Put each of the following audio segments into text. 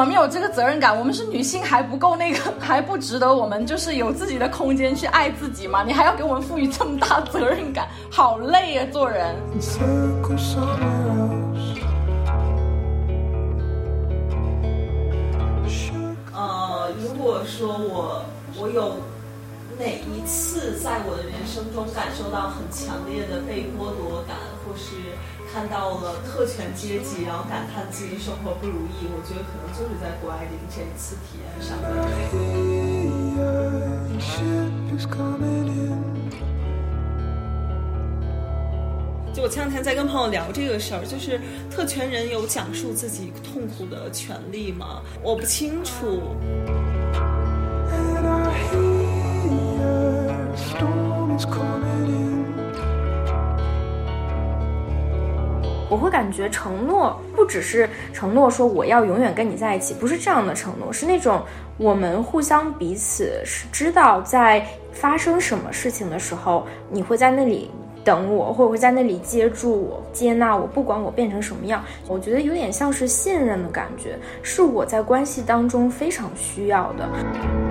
我们有这个责任感？我们是女性还不够那个，还不值得我们就是有自己的空间去爱自己吗？你还要给我们赋予这么大责任感，好累啊，做人。是看到了特权阶级，然后感叹自己生活不如意，我觉得可能就是在谷爱凌这一次体验上面。就我前两天在跟朋友聊这个事儿，就是特权人有讲述自己痛苦的权利吗？我不清楚。我会感觉承诺不只是承诺说我要永远跟你在一起，不是这样的承诺，是那种我们互相彼此是知道在发生什么事情的时候，你会在那里。等我，或者会在那里接住我、接纳我，不管我变成什么样，我觉得有点像是信任的感觉，是我在关系当中非常需要的。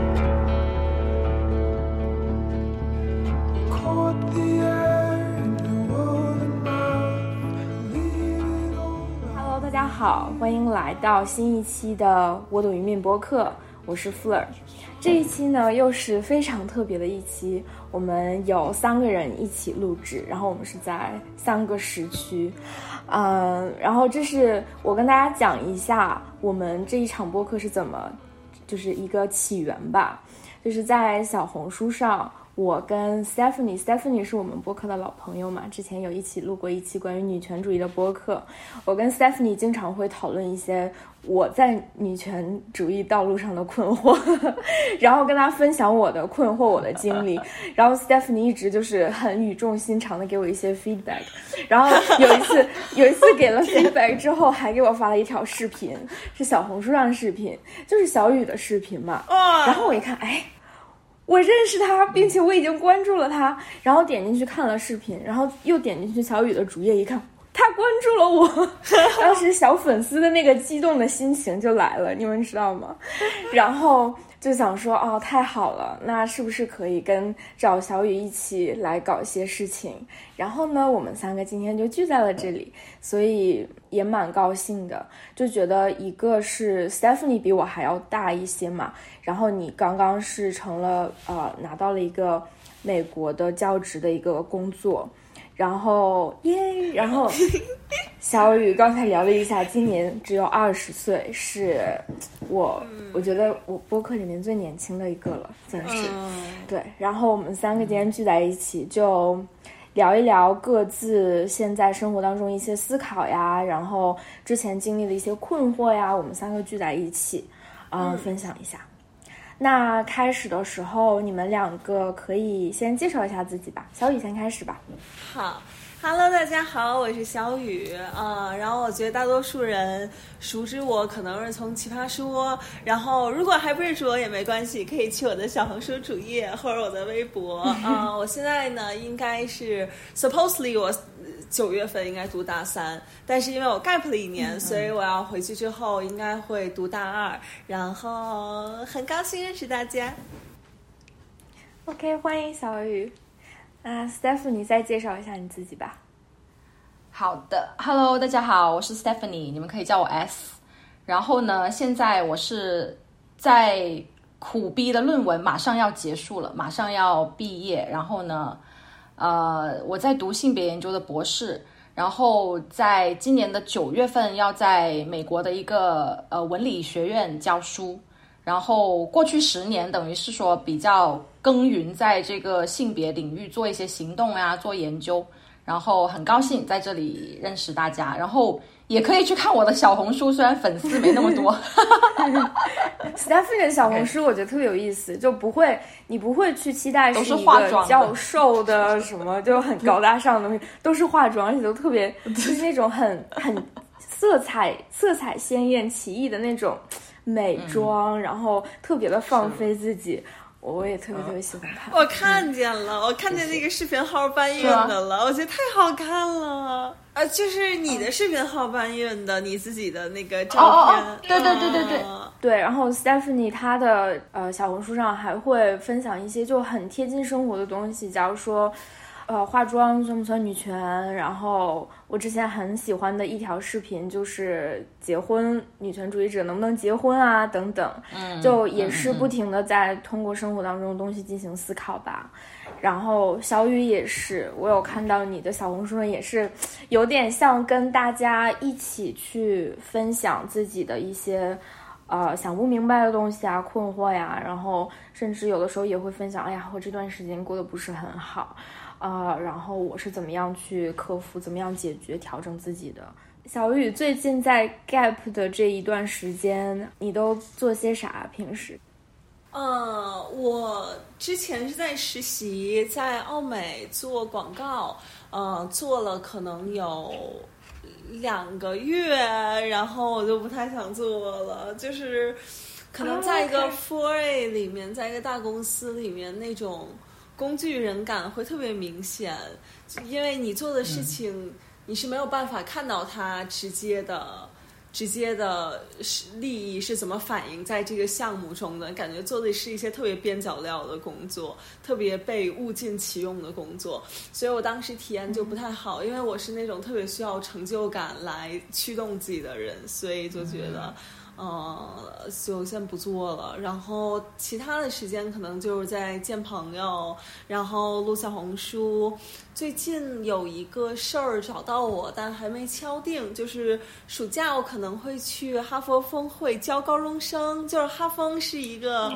好，欢迎来到新一期的我懂鱼面播客，我是 Fleur。这一期呢，又是非常特别的一期。我们有三个人一起录制，然后我们是在三个时区，嗯，然后这是我跟大家讲一下我们这一场播客是怎么，就是一个起源吧，就是在小红书上。我跟 Stephanie，Stephanie 是我们播客的老朋友嘛，之前有一起录过一期关于女权主义的播客。我跟 Stephanie 经常会讨论一些我在女权主义道路上的困惑，然后跟她分享我的困惑、我的经历。然后 Stephanie 一直就是很语重心长的给我一些 feedback。然后有一次，有一次给了 feedback 之后，还给我发了一条视频，是小红书上的视频，就是小雨的视频嘛。然后我一看，哎。我认识他，并且我已经关注了他，然后点进去看了视频，然后又点进去小雨的主页一看，他关注了我，当时小粉丝的那个激动的心情就来了，你们知道吗？然后。就想说哦，太好了，那是不是可以跟找小雨一起来搞一些事情？然后呢，我们三个今天就聚在了这里，所以也蛮高兴的。就觉得一个是 Stephanie 比我还要大一些嘛，然后你刚刚是成了呃拿到了一个美国的教职的一个工作。然后耶，然后 小雨刚才聊了一下，今年只有二十岁，是我我觉得我播客里面最年轻的一个了，算是对。然后我们三个今天聚在一起，就聊一聊各自现在生活当中一些思考呀，然后之前经历的一些困惑呀，我们三个聚在一起，嗯，分享一下。那开始的时候，你们两个可以先介绍一下自己吧。小雨先开始吧。好，Hello，大家好，我是小雨啊。然后我觉得大多数人熟知我可能是从奇葩说，然后如果还不认识我也没关系，可以去我的小红书主页或者我的微博啊。我现在呢应该是 supposedly 我。九月份应该读大三，但是因为我 gap 了一年，所以我要回去之后应该会读大二。然后很高兴认识大家。OK，欢迎小雨。啊，Stephanie，你再介绍一下你自己吧。好的，Hello，大家好，我是 Stephanie，你们可以叫我 S。然后呢，现在我是在苦逼的论文马上要结束了，马上要毕业。然后呢？呃，我在读性别研究的博士，然后在今年的九月份要在美国的一个呃文理学院教书，然后过去十年等于是说比较耕耘在这个性别领域做一些行动呀，做研究，然后很高兴在这里认识大家，然后。也可以去看我的小红书，虽然粉丝没那么多。Stephanie 的小红书我觉得特别有意思，就不会，你不会去期待是化妆教授的什么，就很高大上的东西，都是化妆，而且都特别，就是那种很很色彩色彩鲜艳、奇异的那种美妆，然后特别的放飞自己。我也特别特别喜欢看。我看见了，我看见那个视频号搬运的了，我觉得太好看了。呃，就是你的视频号搬运的，你自己的那个照片。对对对对对对。然后 Stephanie 她的呃小红书上还会分享一些就很贴近生活的东西，假如说。呃，化妆算不算女权？然后我之前很喜欢的一条视频就是结婚，女权主义者能不能结婚啊？等等，嗯，就也是不停的在通过生活当中的东西进行思考吧。然后小雨也是，我有看到你的小红书上也是，有点像跟大家一起去分享自己的一些呃想不明白的东西啊、困惑呀，然后甚至有的时候也会分享，哎呀，我这段时间过得不是很好。啊，然后我是怎么样去克服，怎么样解决、调整自己的？小雨最近在 Gap 的这一段时间，你都做些啥？平时？呃，我之前是在实习，在奥美做广告，呃，做了可能有两个月，然后我就不太想做了，就是可能在一个 Four A 里面，在一个大公司里面那种。工具人感会特别明显，因为你做的事情，你是没有办法看到它直接的、直接的利益是怎么反映在这个项目中的。感觉做的是一些特别边角料的工作，特别被物尽其用的工作，所以我当时体验就不太好。因为我是那种特别需要成就感来驱动自己的人，所以就觉得。呃，就先不做了。然后其他的时间可能就是在见朋友，然后录小红书。最近有一个事儿找到我，但还没敲定。就是暑假我可能会去哈佛峰会教高中生。就是哈峰是一个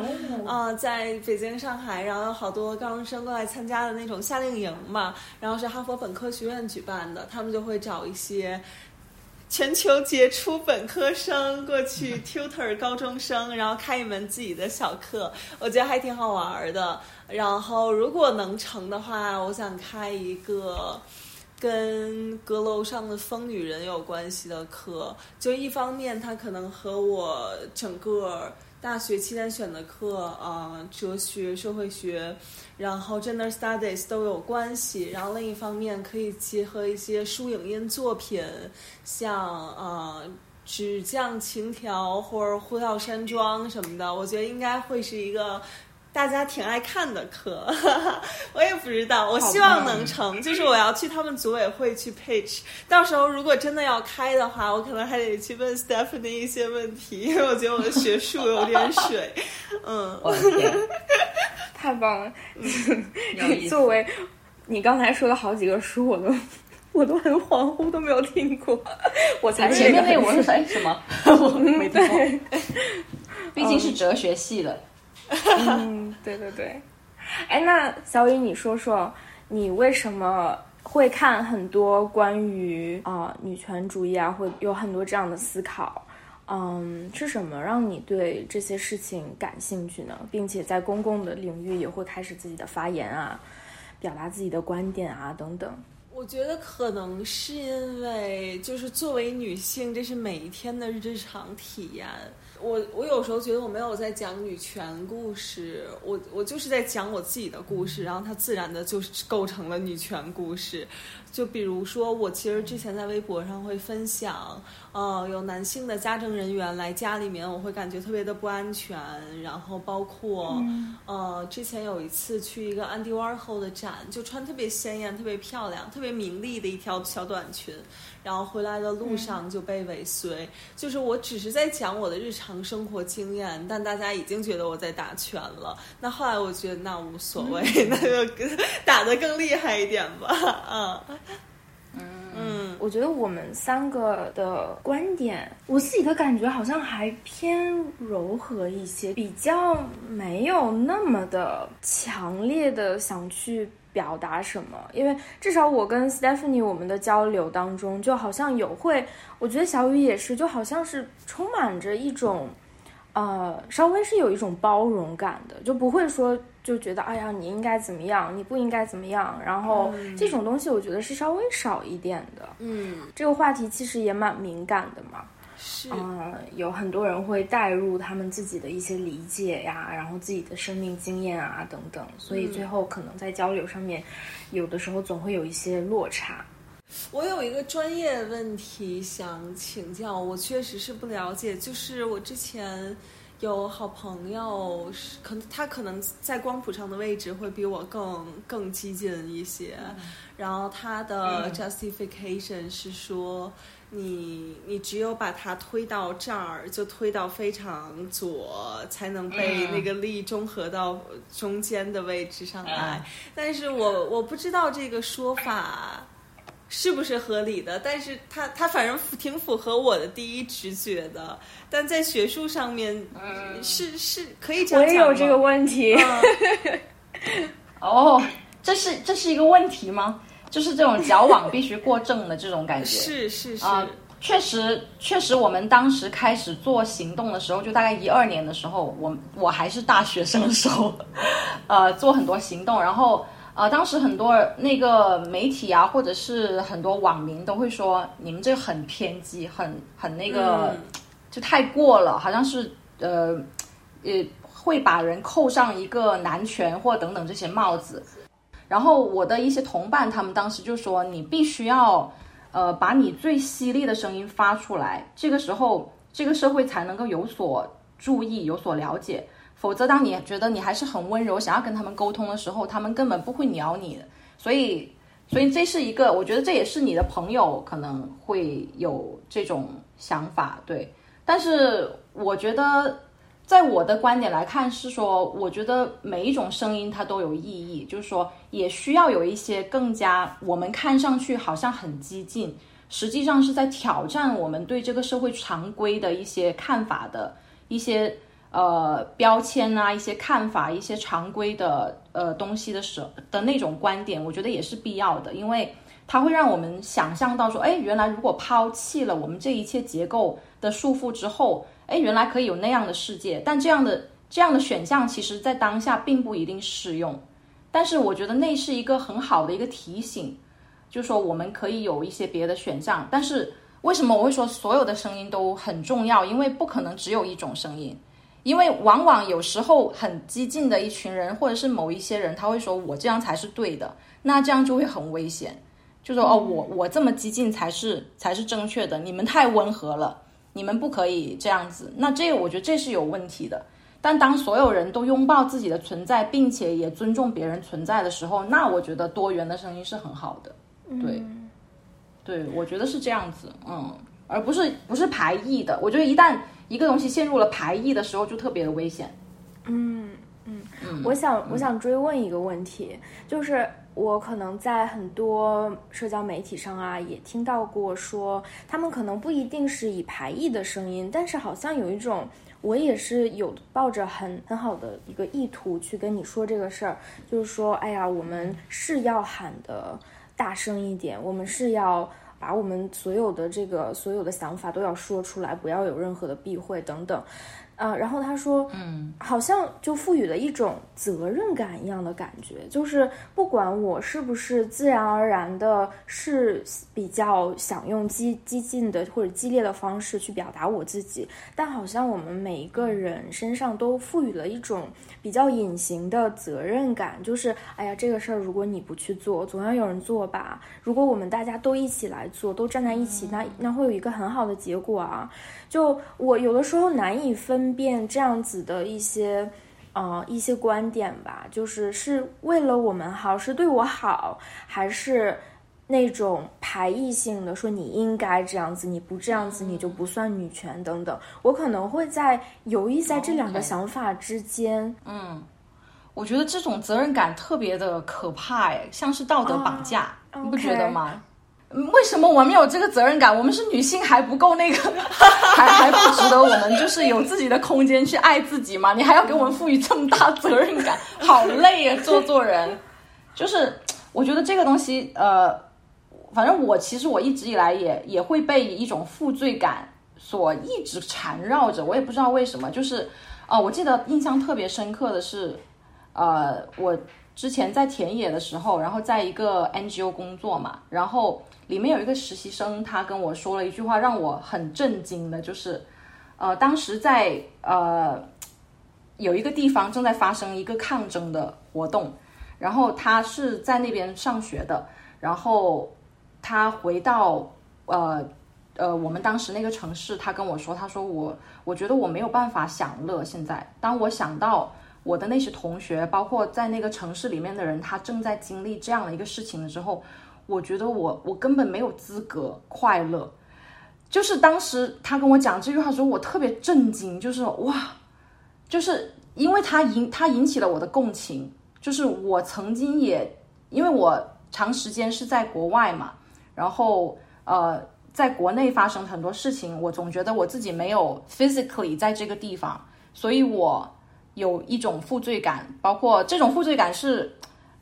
呃，在北京、上海，然后有好多高中生过来参加的那种夏令营嘛。然后是哈佛本科学院举办的，他们就会找一些。全球杰出本科生过去 tutor 高中生，然后开一门自己的小课，我觉得还挺好玩的。然后如果能成的话，我想开一个跟阁楼上的疯女人有关系的课。就一方面，它可能和我整个。大学期间选的课啊，哲学、社会学，然后 gender studies 都有关系。然后另一方面，可以结合一些书影音作品，像呃《纸匠情调》或者《呼啸山庄》什么的。我觉得应该会是一个。大家挺爱看的课，我也不知道，我希望能成。就是我要去他们组委会去 pitch，到时候如果真的要开的话，我可能还得去问 Stephanie 一些问题，因 为我觉得我的学术有点水。嗯，我天，太棒了！作为你刚才说的好几个书，我都我都很恍惚，都没有听过。我才前面那我是哎什么？我没听过，毕竟是哲学系的。嗯，对对对，哎，那小雨，你说说，你为什么会看很多关于啊女权主义啊，会有很多这样的思考？嗯，是什么让你对这些事情感兴趣呢？并且在公共的领域也会开始自己的发言啊，表达自己的观点啊等等。我觉得可能是因为，就是作为女性，这是每一天的日常体验。我我有时候觉得我没有在讲女权故事，我我就是在讲我自己的故事，然后它自然的就构成了女权故事。就比如说，我其实之前在微博上会分享，呃，有男性的家政人员来家里面，我会感觉特别的不安全。然后包括，呃，之前有一次去一个 Andy Warhol 的展，就穿特别鲜艳、特别漂亮、特别明丽的一条小短裙。然后回来的路上就被尾随，就是我只是在讲我的日常生活经验，但大家已经觉得我在打拳了。那后来我觉得那无所谓，那就打得更厉害一点吧。啊，嗯，我觉得我们三个的观点，我自己的感觉好像还偏柔和一些，比较没有那么的强烈的想去。表达什么？因为至少我跟 Stephanie 我们的交流当中，就好像有会，我觉得小雨也是，就好像是充满着一种，呃，稍微是有一种包容感的，就不会说就觉得，哎呀，你应该怎么样，你不应该怎么样，然后这种东西我觉得是稍微少一点的。嗯，这个话题其实也蛮敏感的嘛。是，呃，有很多人会带入他们自己的一些理解呀，然后自己的生命经验啊等等，所以最后可能在交流上面，有的时候总会有一些落差。我有一个专业问题想请教，我确实是不了解，就是我之前有好朋友，是可能他可能在光谱上的位置会比我更更激进一些，然后他的 justification 是说。你你只有把它推到这儿，就推到非常左，才能被那个力中和到中间的位置上来。但是我我不知道这个说法是不是合理的，但是它它反正挺符合我的第一直觉的。但在学术上面，是是可以这样讲我也有这个问题。哦，这是这是一个问题吗？就是这种矫枉必须过正的这种感觉，是是是，确实确实，我们当时开始做行动的时候，就大概一二年的时候，我我还是大学生的时候，呃，做很多行动，然后呃，当时很多那个媒体啊，或者是很多网民都会说，你们这个很偏激，很很那个，就太过了，好像是呃呃，会把人扣上一个男权或等等这些帽子。然后我的一些同伴，他们当时就说：“你必须要，呃，把你最犀利的声音发出来，这个时候这个社会才能够有所注意、有所了解。否则，当你觉得你还是很温柔，想要跟他们沟通的时候，他们根本不会鸟你。所以，所以这是一个，我觉得这也是你的朋友可能会有这种想法，对。但是，我觉得。”在我的观点来看，是说，我觉得每一种声音它都有意义，就是说，也需要有一些更加我们看上去好像很激进，实际上是在挑战我们对这个社会常规的一些看法的一些呃标签啊，一些看法，一些常规的呃东西的时的那种观点，我觉得也是必要的，因为它会让我们想象到说，哎，原来如果抛弃了我们这一切结构的束缚之后。哎，原来可以有那样的世界，但这样的这样的选项，其实在当下并不一定适用。但是我觉得那是一个很好的一个提醒，就是说我们可以有一些别的选项。但是为什么我会说所有的声音都很重要？因为不可能只有一种声音，因为往往有时候很激进的一群人，或者是某一些人，他会说我这样才是对的，那这样就会很危险。就说哦，我我这么激进才是才是正确的，你们太温和了。你们不可以这样子，那这个我觉得这是有问题的。但当所有人都拥抱自己的存在，并且也尊重别人存在的时候，那我觉得多元的声音是很好的。对，对，我觉得是这样子，嗯，而不是不是排异的。我觉得一旦一个东西陷入了排异的时候，就特别的危险。嗯我想我想追问一个问题，就是。我可能在很多社交媒体上啊，也听到过说，他们可能不一定是以排异的声音，但是好像有一种，我也是有抱着很很好的一个意图去跟你说这个事儿，就是说，哎呀，我们是要喊的大声一点，我们是要把我们所有的这个所有的想法都要说出来，不要有任何的避讳等等。呃，然后他说，嗯，好像就赋予了一种责任感一样的感觉，就是不管我是不是自然而然的，是比较想用激激进的或者激烈的方式去表达我自己，但好像我们每一个人身上都赋予了一种比较隐形的责任感，就是，哎呀，这个事儿如果你不去做，总要有人做吧？如果我们大家都一起来做，都站在一起，那那会有一个很好的结果啊。就我有的时候难以分辨这样子的一些，呃，一些观点吧，就是是为了我们好，是对我好，还是那种排异性的，说你应该这样子，你不这样子你就不算女权等等。我可能会在犹豫在这两个想法之间。嗯，我觉得这种责任感特别的可怕，哎，像是道德绑架，你不觉得吗？为什么我们有这个责任感？我们是女性还不够那个，还还不值得我们就是有自己的空间去爱自己吗？你还要给我们赋予这么大责任感，好累啊！做做人，就是我觉得这个东西，呃，反正我其实我一直以来也也会被一种负罪感所一直缠绕着，我也不知道为什么。就是啊，我记得印象特别深刻的是，呃，我之前在田野的时候，然后在一个 NGO 工作嘛，然后。里面有一个实习生，他跟我说了一句话，让我很震惊的，就是呃，当时在呃有一个地方正在发生一个抗争的活动，然后他是在那边上学的，然后他回到呃。呃，我们当时那个城市，他跟我说，他说我，我觉得我没有办法享乐。现在，当我想到我的那些同学，包括在那个城市里面的人，他正在经历这样的一个事情的时候，我觉得我，我根本没有资格快乐。就是当时他跟我讲这句话的时候，我特别震惊，就是哇，就是因为他引他引起了我的共情，就是我曾经也因为我长时间是在国外嘛，然后呃。在国内发生很多事情，我总觉得我自己没有 physically 在这个地方，所以我有一种负罪感。包括这种负罪感是，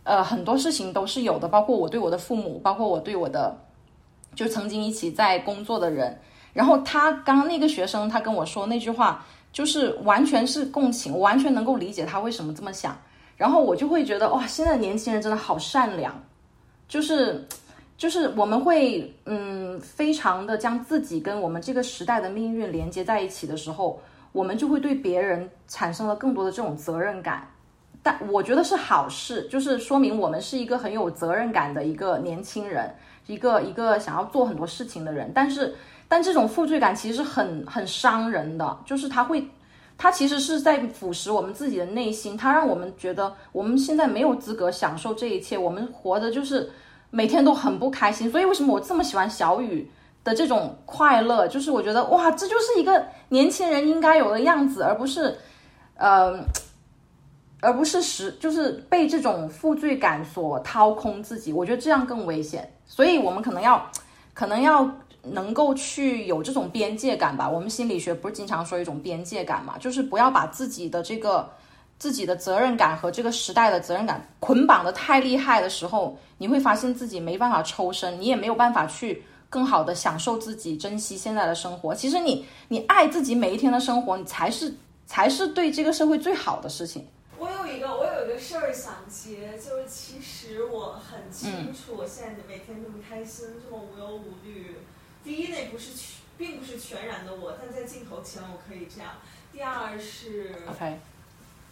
呃，很多事情都是有的，包括我对我的父母，包括我对我的就曾经一起在工作的人。然后他刚刚那个学生他跟我说那句话，就是完全是共情，我完全能够理解他为什么这么想。然后我就会觉得哇，现在年轻人真的好善良，就是。就是我们会嗯，非常的将自己跟我们这个时代的命运连接在一起的时候，我们就会对别人产生了更多的这种责任感。但我觉得是好事，就是说明我们是一个很有责任感的一个年轻人，一个一个想要做很多事情的人。但是，但这种负罪感其实很很伤人的，就是他会，他其实是在腐蚀我们自己的内心，他让我们觉得我们现在没有资格享受这一切，我们活的就是。每天都很不开心，所以为什么我这么喜欢小雨的这种快乐？就是我觉得哇，这就是一个年轻人应该有的样子，而不是，呃，而不是使就是被这种负罪感所掏空自己。我觉得这样更危险，所以我们可能要，可能要能够去有这种边界感吧。我们心理学不是经常说一种边界感嘛，就是不要把自己的这个。自己的责任感和这个时代的责任感捆绑的太厉害的时候，你会发现自己没办法抽身，你也没有办法去更好的享受自己，珍惜现在的生活。其实你你爱自己每一天的生活，你才是才是对这个社会最好的事情。我有一个我有一个事儿想接，就是其实我很清楚，我现在每天这么开心，这么无忧无虑。第一，那不是全，并不是全然的我，但在镜头前我可以这样。第二是。OK。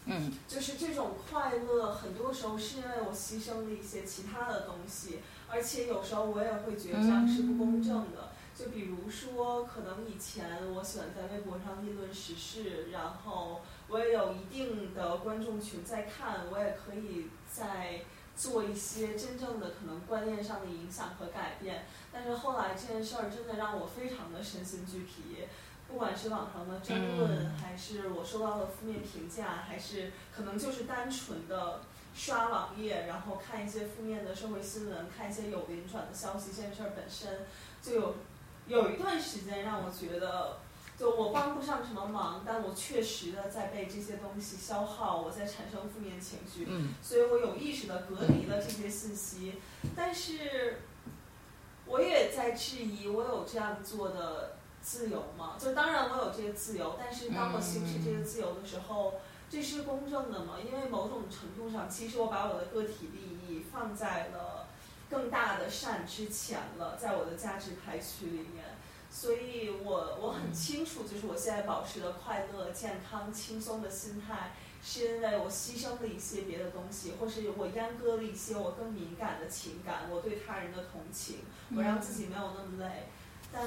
嗯，就是这种快乐，很多时候是因为我牺牲了一些其他的东西，而且有时候我也会觉得这样是不公正的。就比如说，可能以前我喜欢在微博上议论时事，然后我也有一定的观众群在看，我也可以在做一些真正的可能观念上的影响和改变。但是后来这件事儿真的让我非常的身心俱疲。不管是网上的争论，还是我收到的负面评价，还是可能就是单纯的刷网页，然后看一些负面的社会新闻，看一些有连转的消息，这件事儿本身就有有一段时间让我觉得，就我帮不上什么忙，但我确实的在被这些东西消耗，我在产生负面情绪，所以我有意识的隔离了这些信息，但是我也在质疑我有这样做的。自由吗，就当然我有这个自由，但是当我行使这个自由的时候，这是公正的吗？因为某种程度上，其实我把我的个体利益放在了更大的善之前了，在我的价值排序里面，所以我我很清楚，就是我现在保持的快乐、健康、轻松的心态，是因为我牺牲了一些别的东西，或是我阉割了一些我更敏感的情感，我对他人的同情，我让自己没有那么累，但。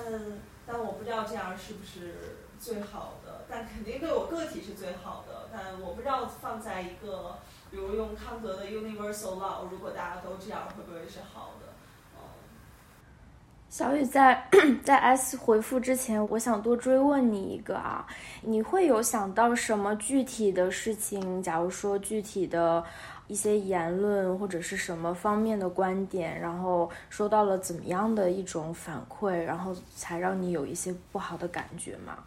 但我不知道这样是不是最好的，但肯定对我个体是最好的。但我不知道放在一个，比如用康德的 universal law，如果大家都这样，会不会是好的？小雨在 在 S 回复之前，我想多追问你一个啊，你会有想到什么具体的事情？假如说具体的。一些言论或者是什么方面的观点，然后收到了怎么样的一种反馈，然后才让你有一些不好的感觉吗？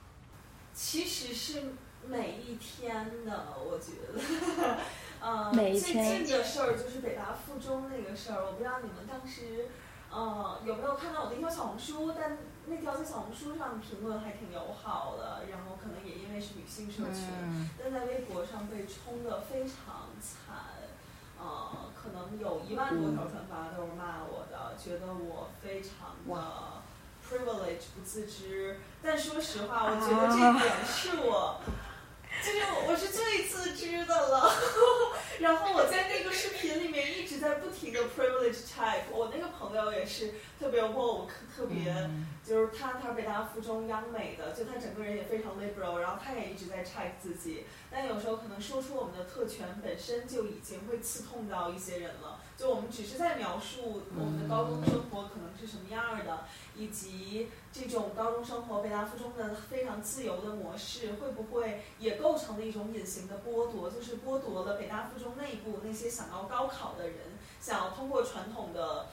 其实是每一天的，我觉得，呃，最近的事儿就是北大附中那个事儿，我不知道你们当时，呃，有没有看到我的一条小红书？但那条在小红书上评论还挺友好的，然后可能也因为是女性社群，但在微博上被冲的非常惨。呃，可能有一万多条转发都是骂我的，觉得我非常的 privilege 不自知。但说实话，我觉得这点是我。就是我是最自知的了，然后我在那个视频里面一直在不停的 privilege type，我那个朋友也是特别 woke，特别就是他他是北大附中央美的，就他整个人也非常 liberal，然后他也一直在 check 自己，但有时候可能说出我们的特权本身就已经会刺痛到一些人了，就我们只是在描述我们的高中生活可能是什么样的。以及这种高中生活，北大附中的非常自由的模式，会不会也构成了一种隐形的剥夺？就是剥夺了北大附中内部那些想要高考的人，想要通过传统的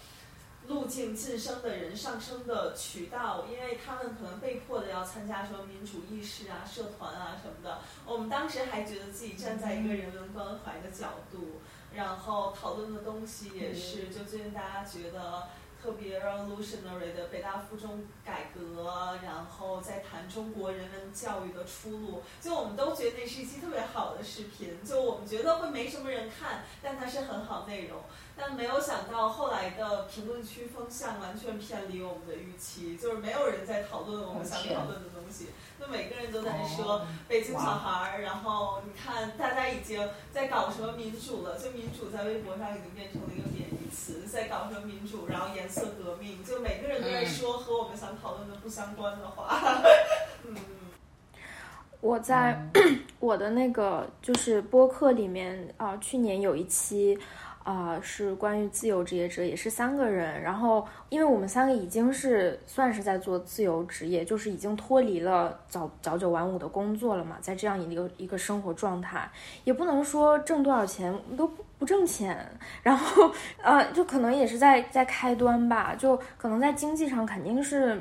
路径晋升的人上升的渠道，因为他们可能被迫的要参加什么民主意识啊、社团啊什么的。我们当时还觉得自己站在一个人文关怀的角度，然后讨论的东西也是，就最近大家觉得。特别 revolutionary 的北大附中改革，然后再谈中国人文教育的出路，就我们都觉得那是一期特别好的视频，就我们觉得会没什么人看，但它是很好内容。但没有想到后来的评论区风向完全偏离我们的预期，就是没有人在讨论我们想讨论的东西，就每个人都在说北京小孩儿，然后你看大家已经在搞什么民主了，就民主在微博上已经变成了一个贬义词，在搞什么民主，然后颜色革命，就每个人都在说和我们想讨论的不相关的话。嗯，我 在我的那个就是播客里面啊，去年有一期。啊，是关于自由职业者，也是三个人。然后，因为我们三个已经是算是在做自由职业，就是已经脱离了早早九晚五的工作了嘛，在这样一个一个生活状态，也不能说挣多少钱都不不挣钱。然后，呃，就可能也是在在开端吧，就可能在经济上肯定是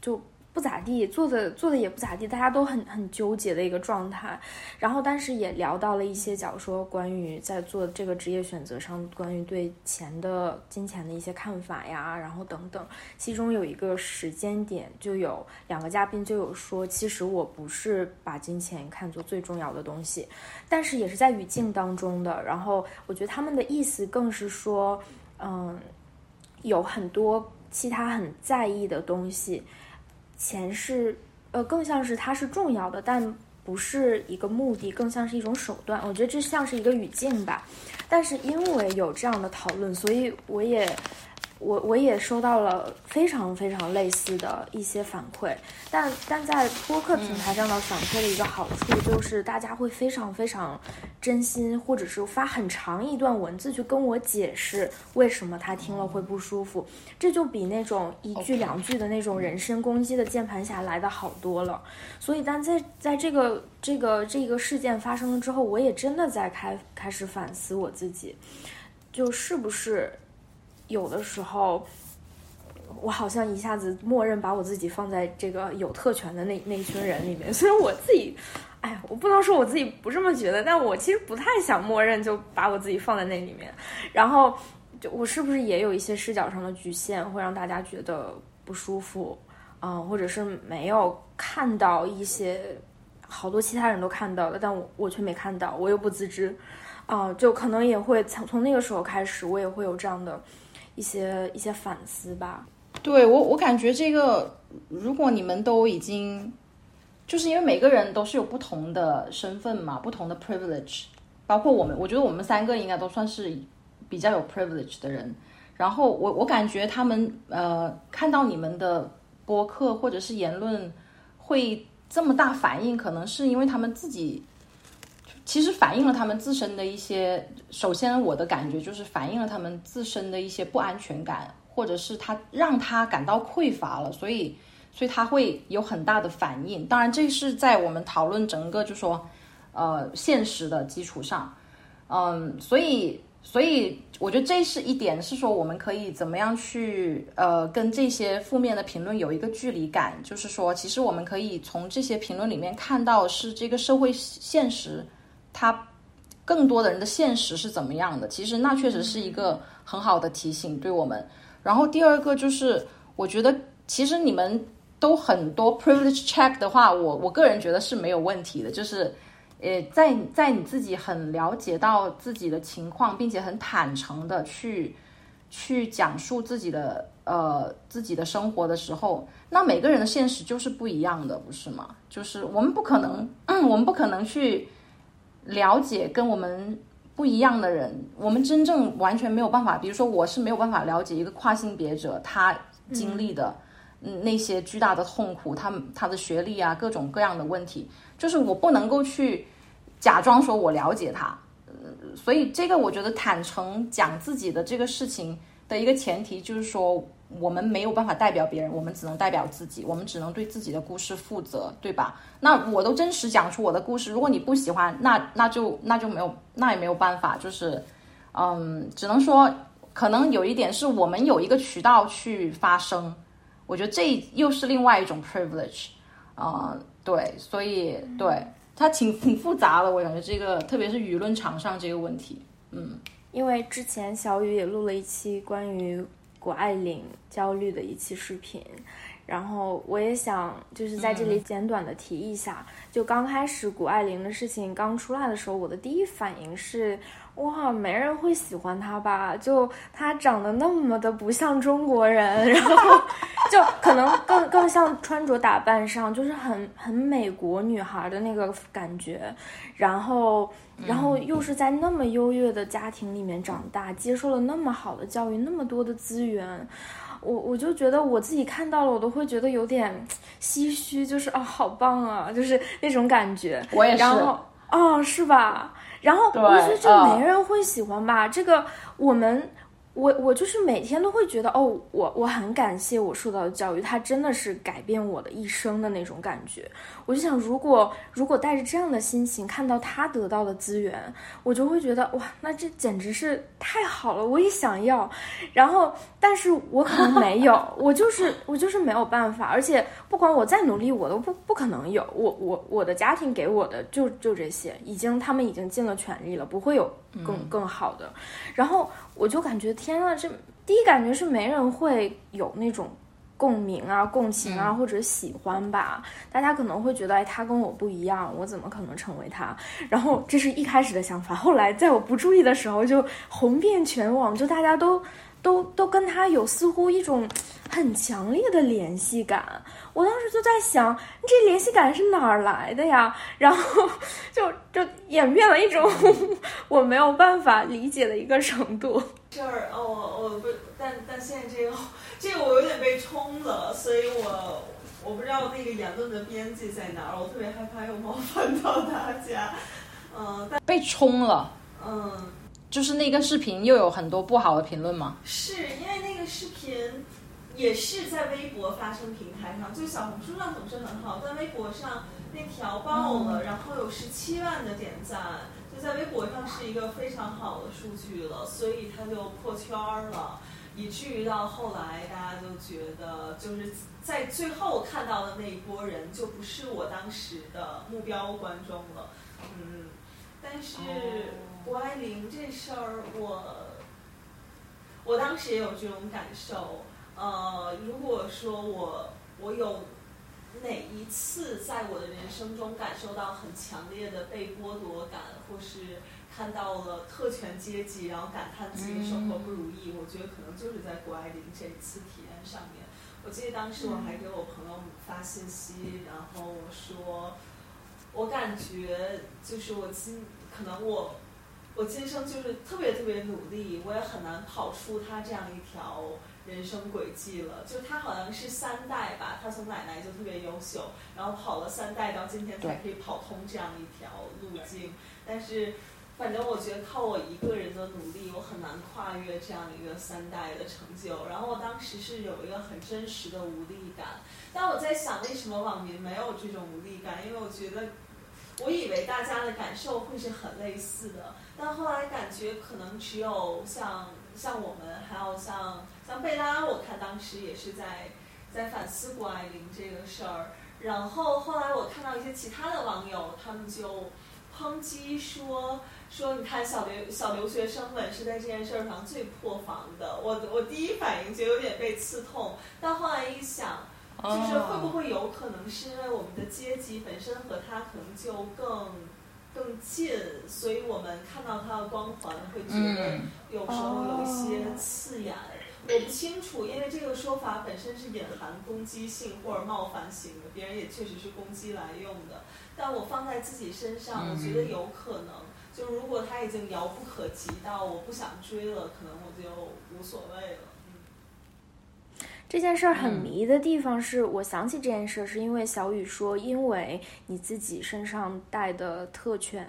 就。不咋地，做的做的也不咋地，大家都很很纠结的一个状态。然后，但是也聊到了一些，假如说关于在做这个职业选择上，关于对钱的金钱的一些看法呀，然后等等。其中有一个时间点，就有两个嘉宾就有说，其实我不是把金钱看作最重要的东西，但是也是在语境当中的。然后，我觉得他们的意思更是说，嗯，有很多其他很在意的东西。钱是，呃，更像是它是重要的，但不是一个目的，更像是一种手段。我觉得这像是一个语境吧。但是因为有这样的讨论，所以我也。我我也收到了非常非常类似的一些反馈，但但在播客平台上的反馈的一个好处就是大家会非常非常真心，或者是发很长一段文字去跟我解释为什么他听了会不舒服，这就比那种一句两句的那种人身攻击的键盘侠来的好多了。所以，但在在这个这个这个事件发生了之后，我也真的在开开始反思我自己，就是不是。有的时候，我好像一下子默认把我自己放在这个有特权的那那一群人里面。虽然我自己，哎，我不能说我自己不这么觉得，但我其实不太想默认就把我自己放在那里面。然后，就我是不是也有一些视角上的局限，会让大家觉得不舒服啊？或者是没有看到一些好多其他人都看到的，但我我却没看到，我又不自知啊？就可能也会从从那个时候开始，我也会有这样的。一些一些反思吧，对我我感觉这个，如果你们都已经，就是因为每个人都是有不同的身份嘛，不同的 privilege，包括我们，我觉得我们三个应该都算是比较有 privilege 的人。然后我我感觉他们呃看到你们的播客或者是言论会这么大反应，可能是因为他们自己。其实反映了他们自身的一些，首先我的感觉就是反映了他们自身的一些不安全感，或者是他让他感到匮乏了，所以，所以他会有很大的反应。当然，这是在我们讨论整个就说，呃，现实的基础上，嗯，所以，所以我觉得这是一点，是说我们可以怎么样去，呃，跟这些负面的评论有一个距离感，就是说，其实我们可以从这些评论里面看到是这个社会现实。他更多的人的现实是怎么样的？其实那确实是一个很好的提醒，对我们。然后第二个就是，我觉得其实你们都很多 privilege check 的话，我我个人觉得是没有问题的。就是呃，在在你自己很了解到自己的情况，并且很坦诚的去去讲述自己的呃自己的生活的时候，那每个人的现实就是不一样的，不是吗？就是我们不可能，嗯我们不可能去了解跟我们不一样的人，我们真正完全没有办法。比如说，我是没有办法了解一个跨性别者他经历的嗯那些巨大的痛苦，他他的学历啊，各种各样的问题。就是我不能够去假装说我了解他，所以这个我觉得坦诚讲自己的这个事情的一个前提就是说，我们没有办法代表别人，我们只能代表自己，我们只能对自己的故事负责，对吧？那我都真实讲出我的故事，如果你不喜欢，那那就那就没有，那也没有办法，就是嗯，只能说可能有一点是我们有一个渠道去发声，我觉得这又是另外一种 privilege，啊。对，所以对它挺挺复杂的，我感觉这个，特别是舆论场上这个问题，嗯，因为之前小雨也录了一期关于谷爱凌焦虑的一期视频，然后我也想就是在这里简短的提一下，就刚开始谷爱凌的事情刚出来的时候，我的第一反应是。哇，没人会喜欢他吧？就他长得那么的不像中国人，然后就可能更更像穿着打扮上就是很很美国女孩的那个感觉，然后然后又是在那么优越的家庭里面长大，接受了那么好的教育，那么多的资源，我我就觉得我自己看到了，我都会觉得有点唏嘘，就是啊，好棒啊，就是那种感觉。我也是。然后哦，是吧？然后我觉得这没人会喜欢吧？这个我们。我我就是每天都会觉得哦，我我很感谢我受到的教育，它真的是改变我的一生的那种感觉。我就想，如果如果带着这样的心情看到他得到的资源，我就会觉得哇，那这简直是太好了，我也想要。然后，但是我可能没有，我就是我就是没有办法。而且，不管我再努力，我都不不可能有。我我我的家庭给我的就就这些，已经他们已经尽了全力了，不会有更更好的。然后。我就感觉天呐，这第一感觉是没人会有那种共鸣啊、共情啊或者喜欢吧。大家可能会觉得，哎，他跟我不一样，我怎么可能成为他？然后这是一开始的想法。后来在我不注意的时候，就红遍全网，就大家都都都跟他有似乎一种很强烈的联系感。我当时就在想，这联系感是哪儿来的呀？然后就就演变了一种 我没有办法理解的一个程度。这儿哦，我我不，但但现在这个 这个我有点被冲了，所以我我不知道那个言论的边界在哪儿，我特别害怕又冒犯到大家。嗯，但被冲了。嗯，就是那个视频又有很多不好的评论吗？是因为那个视频。也是在微博发声平台上，就小红书上总是很好，但微博上那条爆了，然后有十七万的点赞，就在微博上是一个非常好的数据了，所以它就破圈了，以至于到后来大家就觉得，就是在最后看到的那一波人就不是我当时的目标观众了，嗯，但是谷爱凌这事儿，我我当时也有这种感受。呃，如果说我我有哪一次在我的人生中感受到很强烈的被剥夺感，或是看到了特权阶级，然后感叹自己生活不如意，我觉得可能就是在谷爱凌这一次体验上面。我记得当时我还给我朋友发信息，然后我说，我感觉就是我今可能我我今生就是特别特别努力，我也很难跑出他这样一条。人生轨迹了，就他好像是三代吧，他从奶奶就特别优秀，然后跑了三代到今天才可以跑通这样一条路径。但是，反正我觉得靠我一个人的努力，我很难跨越这样一个三代的成就。然后我当时是有一个很真实的无力感。但我在想，为什么网民没有这种无力感？因为我觉得，我以为大家的感受会是很类似的，但后来感觉可能只有像像我们，还有像。像贝拉，我看当时也是在在反思谷爱凌这个事儿，然后后来我看到一些其他的网友，他们就抨击说说你看小留小留学生们是在这件事儿上最破防的，我我第一反应就有点被刺痛，但后来一想，就是会不会有可能是因为我们的阶级本身和他可能就更更近，所以我们看到它的光环会觉得有时候有一些刺眼。我不清楚，因为这个说法本身是隐含攻击性或者冒犯性的，别人也确实是攻击来用的。但我放在自己身上，我觉得有可能，就如果他已经遥不可及到我不想追了，可能我就无所谓了。这件事儿很迷的地方是我想起这件事儿，是因为小雨说，因为你自己身上带的特权，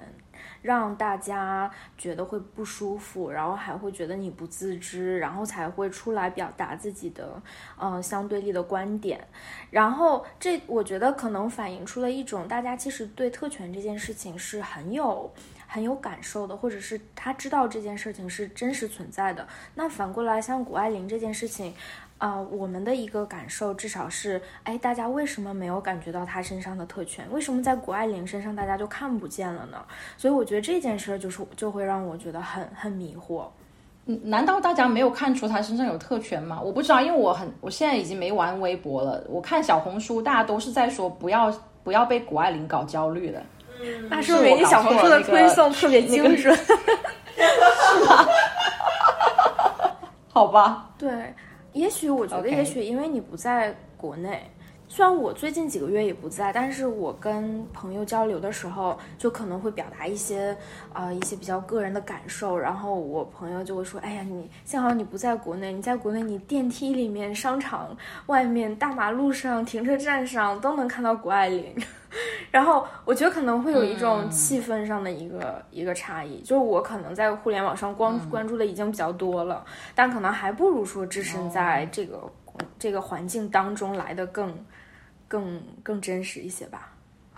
让大家觉得会不舒服，然后还会觉得你不自知，然后才会出来表达自己的，嗯，相对立的观点。然后这我觉得可能反映出了一种大家其实对特权这件事情是很有很有感受的，或者是他知道这件事情是真实存在的。那反过来，像谷爱凌这件事情。啊，我们的一个感受至少是，哎，大家为什么没有感觉到他身上的特权？为什么在谷爱凌身上大家就看不见了呢？所以我觉得这件事就是就会让我觉得很很迷惑。嗯，难道大家没有看出他身上有特权吗？我不知道，因为我很，我现在已经没玩微博了。我看小红书，大家都是在说不要不要被谷爱凌搞焦虑的。嗯，那说明你小红书的推送特别精准，是吗？好吧，对。也许我觉得，也许因为你不在国内，虽然我最近几个月也不在，但是我跟朋友交流的时候，就可能会表达一些啊一些比较个人的感受，然后我朋友就会说：“哎呀，你幸好你不在国内，你在国内你电梯里面、商场外面、大马路上、停车站上都能看到谷爱凌。”然后我觉得可能会有一种气氛上的一个一个差异，就是我可能在互联网上关关注的已经比较多了，但可能还不如说置身在这个这个环境当中来的更更更真实一些吧。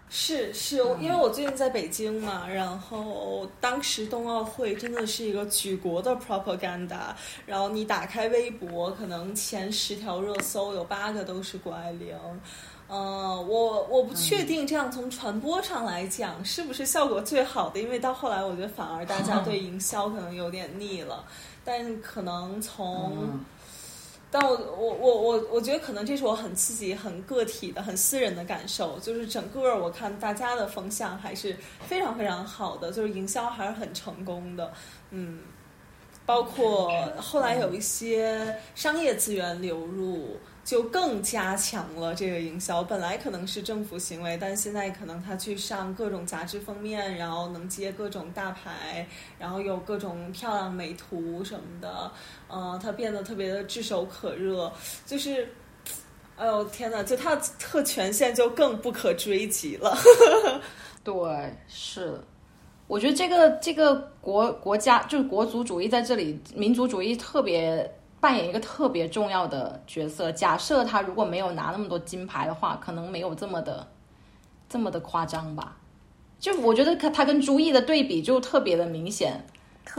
是是，因为我最近在北京嘛，然后当时冬奥会真的是一个举国的 propaganda，然后你打开微博，可能前十条热搜有八个都是谷爱凌。嗯，我我不确定这样从传播上来讲是不是效果最好的，因为到后来我觉得反而大家对营销可能有点腻了。但可能从，但我我我我我觉得可能这是我很自己很个体的很私人的感受，就是整个我看大家的风向还是非常非常好的，就是营销还是很成功的。嗯，包括后来有一些商业资源流入。就更加强了这个营销。本来可能是政府行为，但现在可能他去上各种杂志封面，然后能接各种大牌，然后有各种漂亮美图什么的。嗯，他变得特别的炙手可热。就是，哎呦天呐，就他的特权现在就更不可追及了。对，是。我觉得这个这个国国家就是国族主义在这里，民族主义特别。扮演一个特别重要的角色。假设他如果没有拿那么多金牌的话，可能没有这么的这么的夸张吧。就我觉得他他跟朱毅的对比就特别的明显，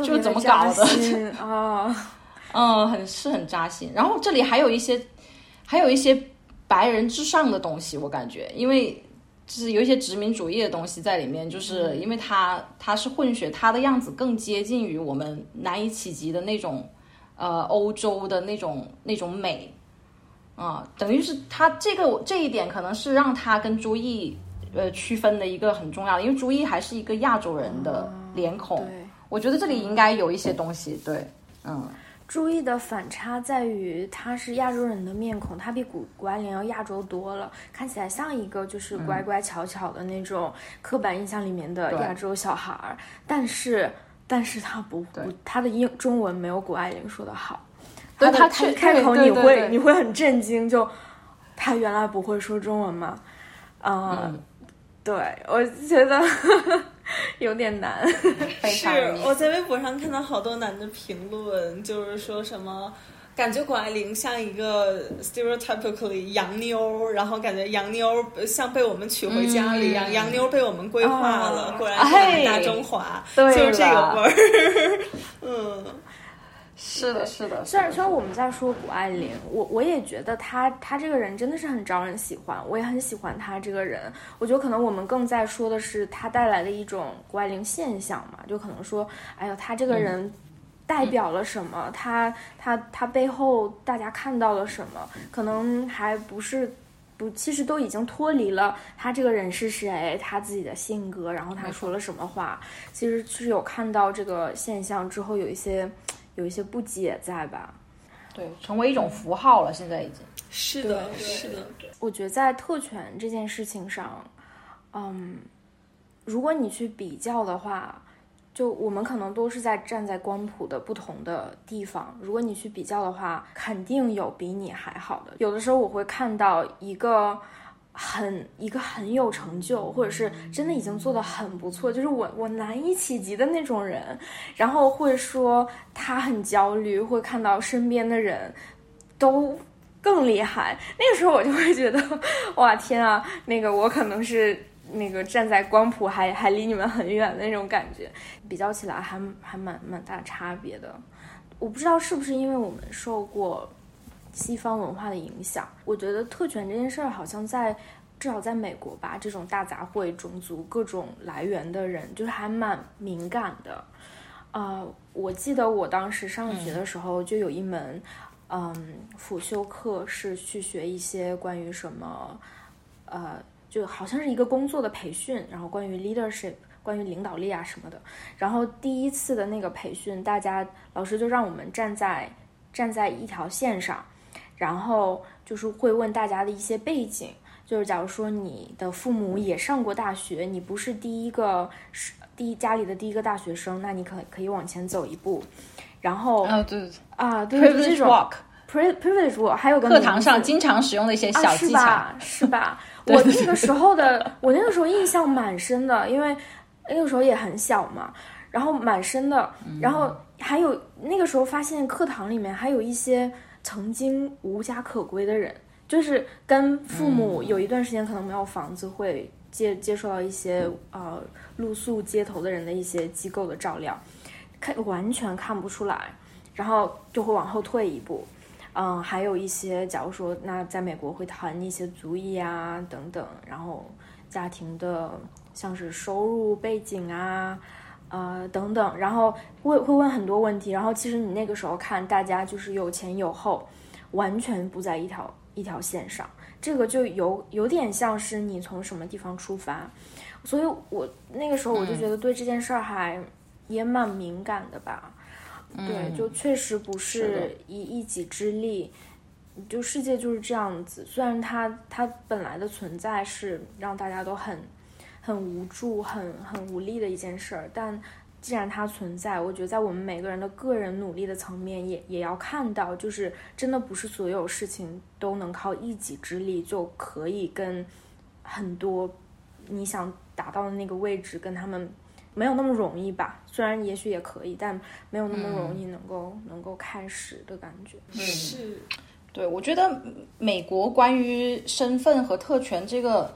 就怎么搞的 啊？嗯，很是很扎心。然后这里还有一些还有一些白人至上的东西，我感觉，因为就是有一些殖民主义的东西在里面，就是因为他他是混血，他的样子更接近于我们难以企及的那种。呃，欧洲的那种那种美，啊，等于是他这个这一点可能是让他跟朱毅呃区分的一个很重要的，因为朱毅还是一个亚洲人的脸孔，我觉得这里应该有一些东西，对，嗯，朱毅的反差在于他是亚洲人的面孔，他比古古爱凌要亚洲多了，看起来像一个就是乖乖巧巧的那种刻板印象里面的亚洲小孩儿，但是。但是他不不，他的英中文没有谷爱凌说的好。他他一开口你会你会很震惊，就他原来不会说中文吗？嗯，对我觉得 有点难。是我在微博上看到好多男的评论，就是说什么。感觉谷爱凌像一个 stereotypically 洋妞，然后感觉洋妞像被我们娶回家里一样，洋妞被我们规划了，果然是大中华，就是这个味儿。嗯，是的，是的。虽然虽然我们在说谷爱凌，我我也觉得她她这个人真的是很招人喜欢，我也很喜欢她这个人。我觉得可能我们更在说的是她带来的一种谷爱凌现象嘛，就可能说，哎呦，她这个人。代表了什么？他他他背后大家看到了什么？可能还不是不，其实都已经脱离了他这个人是谁，他自己的性格，然后他说了什么话，其实是有看到这个现象之后，有一些有一些不解在吧？对，成为一种符号了，现在已经是的，是的。我觉得在特权这件事情上，嗯，如果你去比较的话。就我们可能都是在站在光谱的不同的地方，如果你去比较的话，肯定有比你还好的。有的时候我会看到一个很一个很有成就，或者是真的已经做的很不错，就是我我难以企及的那种人，然后会说他很焦虑，会看到身边的人都更厉害，那个时候我就会觉得，哇天啊，那个我可能是。那个站在光谱还还离你们很远的那种感觉，比较起来还还蛮蛮大差别的。我不知道是不是因为我们受过西方文化的影响，我觉得特权这件事儿好像在至少在美国吧，这种大杂烩种族各种来源的人就是还蛮敏感的。啊，我记得我当时上学的时候就有一门嗯辅修课是去学一些关于什么呃。就好像是一个工作的培训，然后关于 leadership，关于领导力啊什么的。然后第一次的那个培训，大家老师就让我们站在站在一条线上，然后就是会问大家的一些背景，就是假如说你的父母也上过大学，你不是第一个是第一家里的第一个大学生，那你可可以往前走一步。然后啊对啊对这种 privilege 还有个课堂上经常使用的一些小技巧，是吧？我那个时候的，我那个时候印象蛮深的，因为那个时候也很小嘛，然后蛮深的，然后还有那个时候发现课堂里面还有一些曾经无家可归的人，就是跟父母有一段时间可能没有房子，会接接受到一些呃露宿街头的人的一些机构的照料，看完全看不出来，然后就会往后退一步。嗯，还有一些，假如说那在美国会谈一些族裔啊等等，然后家庭的像是收入背景啊，呃等等，然后会会问很多问题，然后其实你那个时候看大家就是有前有后，完全不在一条一条线上，这个就有有点像是你从什么地方出发，所以我那个时候我就觉得对这件事儿还也蛮敏感的吧。对，就确实不是以一己之力，就世界就是这样子。虽然它它本来的存在是让大家都很很无助、很很无力的一件事儿，但既然它存在，我觉得在我们每个人的个人努力的层面，也也要看到，就是真的不是所有事情都能靠一己之力就可以跟很多你想达到的那个位置跟他们。没有那么容易吧？虽然也许也可以，但没有那么容易能够能够开始的感觉。是，对，我觉得美国关于身份和特权这个，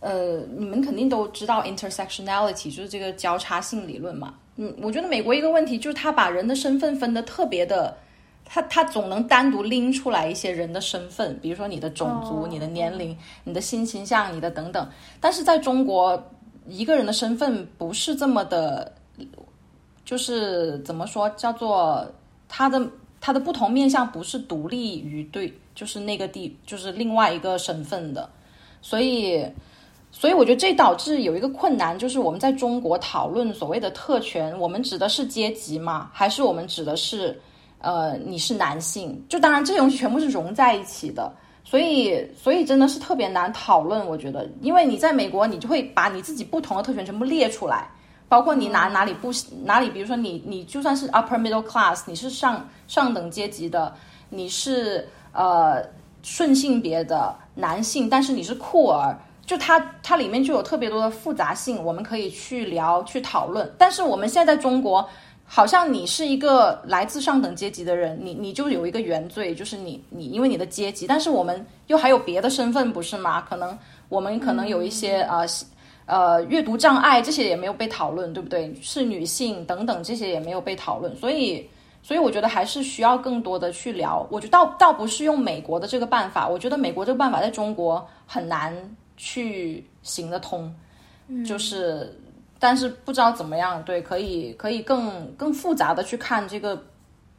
呃，你们肯定都知道 intersectionality，就是这个交叉性理论嘛。嗯，我觉得美国一个问题就是他把人的身份分得特别的，他他总能单独拎出来一些人的身份，比如说你的种族、你的年龄、你的性倾向、你的等等。但是在中国。一个人的身份不是这么的，就是怎么说，叫做他的他的不同面相不是独立于对，就是那个地，就是另外一个身份的，所以，所以我觉得这导致有一个困难，就是我们在中国讨论所谓的特权，我们指的是阶级吗？还是我们指的是，呃，你是男性？就当然这种全部是融在一起的。所以，所以真的是特别难讨论，我觉得，因为你在美国，你就会把你自己不同的特权全部列出来，包括你哪哪里不哪里，比如说你你就算是 upper middle class，你是上上等阶级的，你是呃顺性别的男性，但是你是酷儿，就它它里面就有特别多的复杂性，我们可以去聊去讨论。但是我们现在在中国。好像你是一个来自上等阶级的人，你你就有一个原罪，就是你你因为你的阶级，但是我们又还有别的身份，不是吗？可能我们可能有一些呃呃阅读障碍，这些也没有被讨论，对不对？是女性等等，这些也没有被讨论，所以所以我觉得还是需要更多的去聊。我觉得倒倒不是用美国的这个办法，我觉得美国这个办法在中国很难去行得通，就是。但是不知道怎么样，对，可以可以更更复杂的去看这个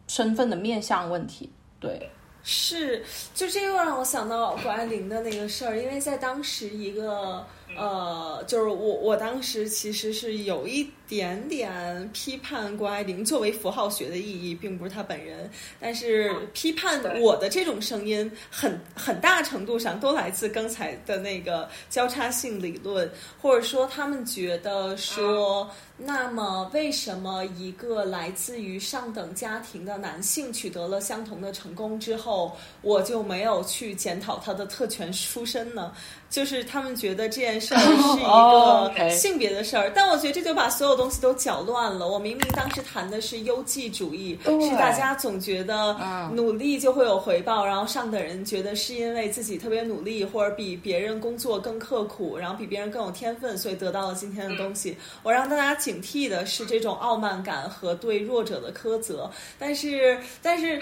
身份的面向问题，对，是，就这又让我想到谷爱凌的那个事儿，因为在当时一个呃，就是我我当时其实是有一点点批判郭爱玲作为符号学的意义，并不是她本人，但是批判我的这种声音很很大程度上都来自刚才的那个交叉性理论，或者说他们觉得说。那么，为什么一个来自于上等家庭的男性取得了相同的成功之后，我就没有去检讨他的特权出身呢？就是他们觉得这件事儿 是一个性别的事儿，但我觉得这就把所有东西都搅乱了。我明明当时谈的是优绩主义，是大家总觉得努力就会有回报，然后上等人觉得是因为自己特别努力，或者比别人工作更刻苦，然后比别人更有天分，所以得到了今天的东西。我让大家警惕的是这种傲慢感和对弱者的苛责，但是，但是。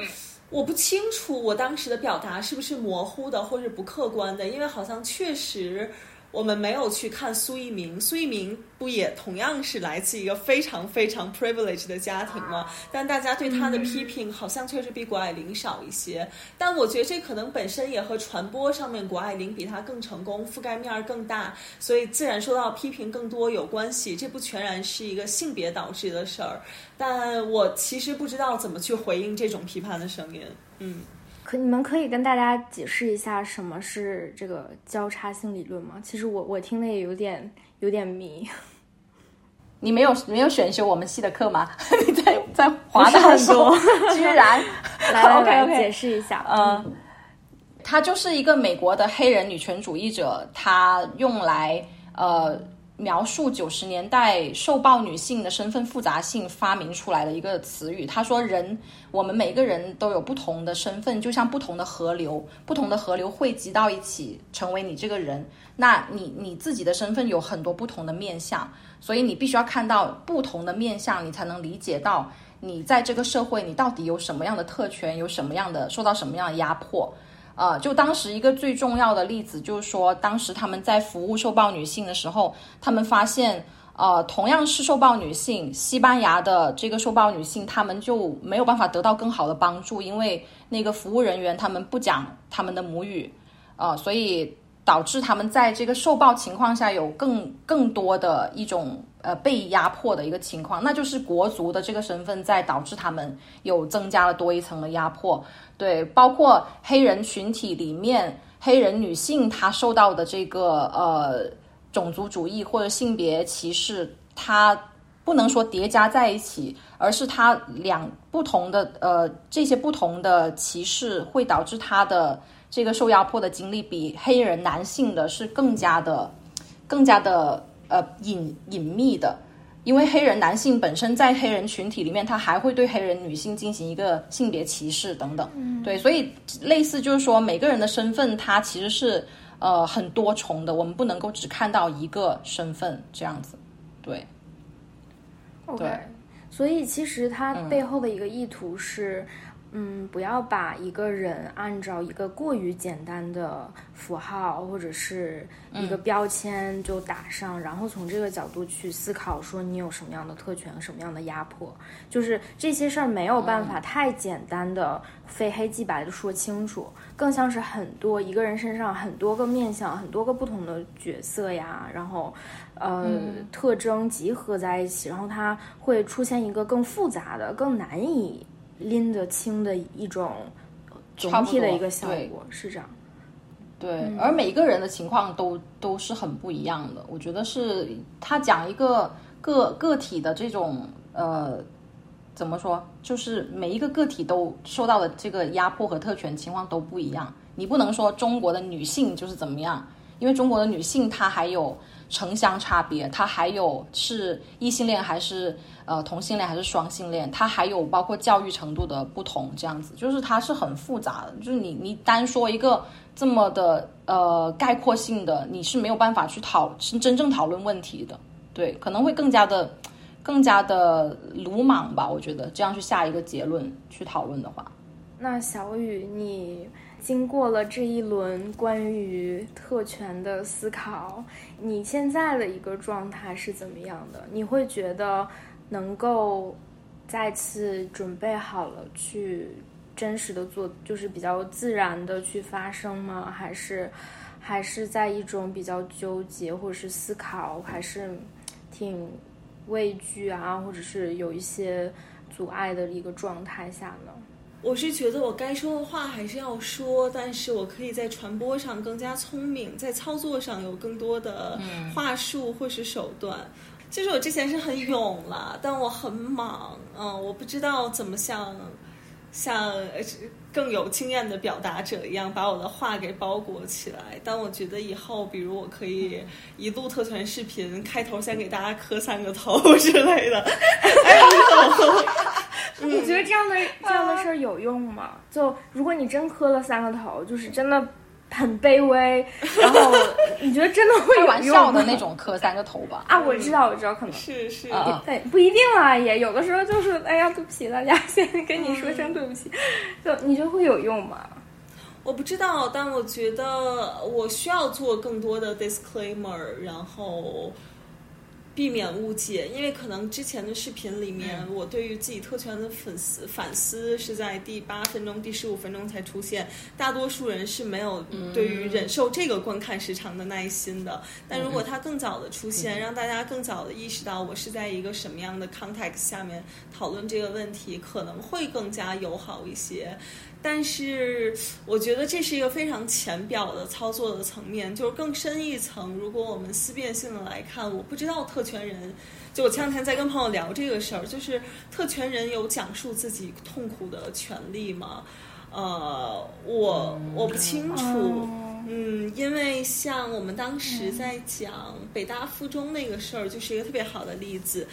我不清楚我当时的表达是不是模糊的，或是不客观的，因为好像确实。我们没有去看苏一鸣，苏一鸣不也同样是来自一个非常非常 privileged 的家庭吗？但大家对他的批评好像确实比谷爱凌少一些。但我觉得这可能本身也和传播上面谷爱凌比他更成功，覆盖面儿更大，所以自然受到批评更多有关系。这不全然是一个性别导致的事儿，但我其实不知道怎么去回应这种批判的声音。嗯。可你们可以跟大家解释一下什么是这个交叉性理论吗？其实我我听的也有点有点迷。你没有没有选修我们系的课吗？你在在华大说，居然 来来 来解释一下。嗯，他就是一个美国的黑人女权主义者，他用来呃。描述九十年代受暴女性的身份复杂性发明出来的一个词语。他说：“人，我们每个人都有不同的身份，就像不同的河流，不同的河流汇集到一起，成为你这个人。那你你自己的身份有很多不同的面相，所以你必须要看到不同的面相，你才能理解到你在这个社会你到底有什么样的特权，有什么样的受到什么样的压迫。”呃，就当时一个最重要的例子，就是说，当时他们在服务受暴女性的时候，他们发现，呃，同样是受暴女性，西班牙的这个受暴女性，他们就没有办法得到更好的帮助，因为那个服务人员他们不讲他们的母语，呃，所以导致他们在这个受暴情况下有更更多的一种呃被压迫的一个情况，那就是国足的这个身份在导致他们有增加了多一层的压迫。对，包括黑人群体里面，黑人女性她受到的这个呃种族主义或者性别歧视，它不能说叠加在一起，而是它两不同的呃这些不同的歧视会导致她的这个受压迫的经历比黑人男性的是更加的更加的呃隐隐秘的。因为黑人男性本身在黑人群体里面，他还会对黑人女性进行一个性别歧视等等，对，所以类似就是说每个人的身份，他其实是呃很多重的，我们不能够只看到一个身份这样子，对，OK，所以其实它背后的一个意图是。嗯，不要把一个人按照一个过于简单的符号或者是一个标签就打上，然后从这个角度去思考，说你有什么样的特权，什么样的压迫，就是这些事儿没有办法太简单的非黑即白的说清楚，更像是很多一个人身上很多个面相，很多个不同的角色呀，然后呃特征集合在一起，然后它会出现一个更复杂的、更难以。拎得清的一种总体的一个效果是这样，对，而每一个人的情况都都是很不一样的。我觉得是他讲一个个个体的这种呃，怎么说，就是每一个个体都受到的这个压迫和特权情况都不一样。你不能说中国的女性就是怎么样，因为中国的女性她还有城乡差别，她还有是异性恋还是。呃，同性恋还是双性恋，她还有包括教育程度的不同，这样子就是它是很复杂的。就是你你单说一个这么的呃概括性的，你是没有办法去讨真正讨论问题的。对，可能会更加的更加的鲁莽吧。我觉得这样去下一个结论去讨论的话，那小雨，你经过了这一轮关于特权的思考，你现在的一个状态是怎么样的？你会觉得？能够再次准备好了去真实的做，就是比较自然的去发生吗？还是还是在一种比较纠结，或者是思考，还是挺畏惧啊，或者是有一些阻碍的一个状态下呢？我是觉得我该说的话还是要说，但是我可以在传播上更加聪明，在操作上有更多的话术或是手段。就是我之前是很勇了，但我很莽，嗯，我不知道怎么像像更有经验的表达者一样把我的话给包裹起来。但我觉得以后，比如我可以一录特权视频，开头先给大家磕三个头 之类的。你觉得这样的这样的事儿有用吗？就如果你真磕了三个头，就是真的很卑微，然后你觉得真的会有 玩笑的那种磕三个头吧？啊，我知道，我知道，可能是是，对，不一定啦，也有的时候就是，哎呀，对不起大家，先跟你说声对不起，就你觉得会有用吗？我不知道，但我觉得我需要做更多的 disclaimer，然后。避免误解，因为可能之前的视频里面，我对于自己特权的粉丝反思是在第八分钟、第十五分钟才出现。大多数人是没有对于忍受这个观看时长的耐心的。但如果他更早的出现，让大家更早的意识到我是在一个什么样的 context 下面讨论这个问题，可能会更加友好一些。但是，我觉得这是一个非常浅表的操作的层面，就是更深一层。如果我们思辨性的来看，我不知道特权人，就我前两天在跟朋友聊这个事儿，就是特权人有讲述自己痛苦的权利吗？呃，我我不清楚。嗯，因为像我们当时在讲北大附中那个事儿，就是一个特别好的例子。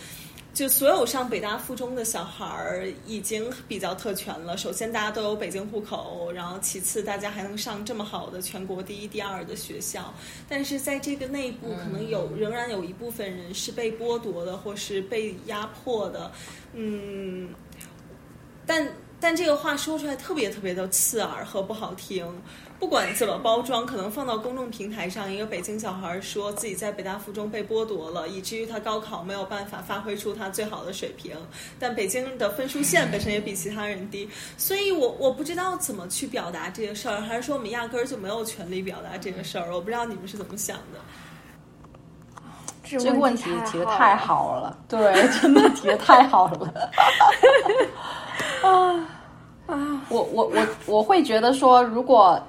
就所有上北大附中的小孩儿已经比较特权了。首先，大家都有北京户口，然后其次，大家还能上这么好的全国第一、第二的学校。但是在这个内部，可能有仍然有一部分人是被剥夺的，或是被压迫的。嗯，但但这个话说出来特别特别的刺耳和不好听。不管怎么包装，可能放到公众平台上，一个北京小孩说自己在北大附中被剥夺了，以至于他高考没有办法发挥出他最好的水平。但北京的分数线本身也比其他人低，所以我我不知道怎么去表达这个事儿，还是说我们压根儿就没有权利表达这个事儿？我不知道你们是怎么想的。这个问题提的太好了，对，真的提的太好了。啊啊！我我我我会觉得说，如果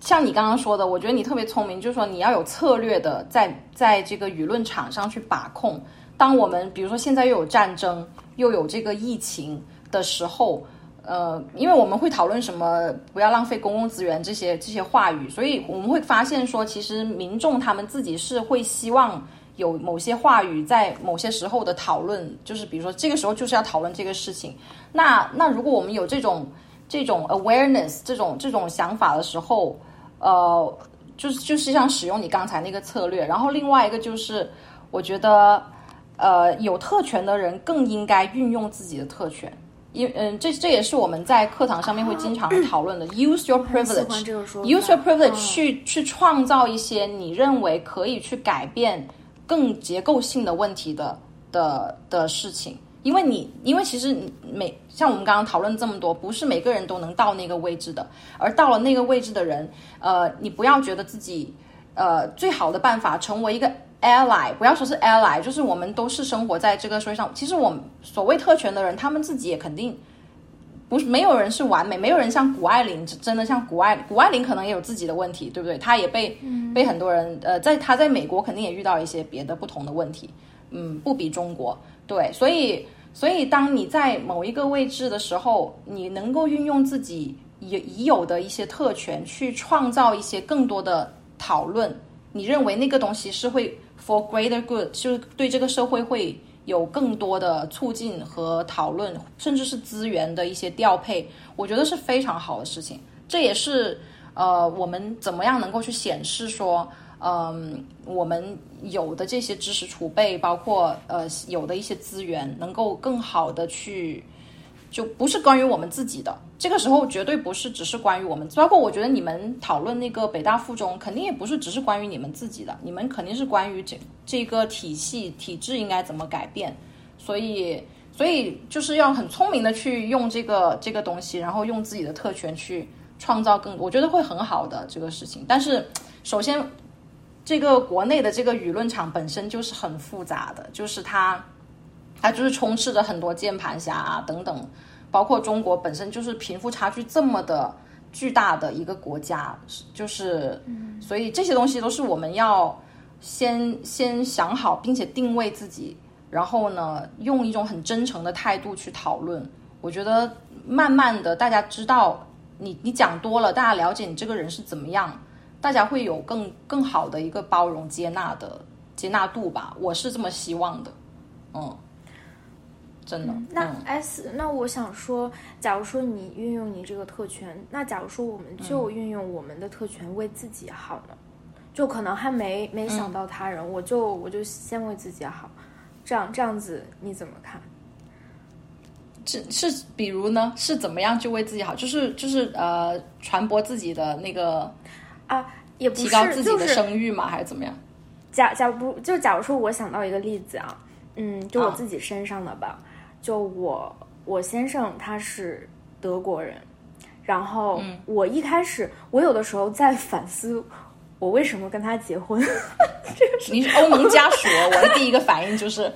像你刚刚说的，我觉得你特别聪明，就是说你要有策略的，在在这个舆论场上去把控。当我们比如说现在又有战争，又有这个疫情的时候，呃，因为我们会讨论什么不要浪费公共资源这些这些话语，所以我们会发现说，其实民众他们自己是会希望有某些话语在某些时候的讨论，就是比如说这个时候就是要讨论这个事情。那那如果我们有这种这种 awareness 这种这种想法的时候，呃，就是就是像使用你刚才那个策略，然后另外一个就是，我觉得，呃，有特权的人更应该运用自己的特权，因嗯，这这也是我们在课堂上面会经常 讨论的，use your privilege，use your privilege 去去创造一些你认为可以去改变更结构性的问题的的的事情。因为你，因为其实每像我们刚刚讨论这么多，不是每个人都能到那个位置的。而到了那个位置的人，呃，你不要觉得自己，呃，最好的办法成为一个 ally，不要说是 ally，就是我们都是生活在这个社会上。其实我们所谓特权的人，他们自己也肯定不是没有人是完美，没有人像谷爱凌真的像谷爱谷爱凌可能也有自己的问题，对不对？她也被被很多人呃，在她在美国肯定也遇到一些别的不同的问题，嗯，不比中国。对，所以，所以当你在某一个位置的时候，你能够运用自己已已有的一些特权，去创造一些更多的讨论。你认为那个东西是会 for greater good，就是对这个社会会有更多的促进和讨论，甚至是资源的一些调配，我觉得是非常好的事情。这也是呃，我们怎么样能够去显示说。嗯，我们有的这些知识储备，包括呃有的一些资源，能够更好的去，就不是关于我们自己的。这个时候绝对不是只是关于我们，包括我觉得你们讨论那个北大附中，肯定也不是只是关于你们自己的，你们肯定是关于这这个体系体制应该怎么改变。所以。所以就是要很聪明的去用这个这个东西，然后用自己的特权去创造更，我觉得会很好的这个事情。但是首先，这个国内的这个舆论场本身就是很复杂的，就是它它就是充斥着很多键盘侠啊等等，包括中国本身就是贫富差距这么的巨大的一个国家，就是所以这些东西都是我们要先先想好，并且定位自己。然后呢，用一种很真诚的态度去讨论。我觉得慢慢的，大家知道你你讲多了，大家了解你这个人是怎么样，大家会有更更好的一个包容接纳的接纳度吧。我是这么希望的，嗯，真的。那 S，那我想说，假如说你运用你这个特权，那假如说我们就运用我们的特权为自己好呢？就可能还没没想到他人，我就我就先为自己好。这样这样子你怎么看？是是，比如呢，是怎么样就为自己好？就是就是呃，传播自己的那个啊，也不提高自己的声誉嘛，还是怎么样？假假如就假如说，我想到一个例子啊，嗯，就我自己身上的吧。就我我先生他是德国人，然后我一开始我有的时候在反思。我为什么跟他结婚？你是欧盟家属，我的第一个反应就是，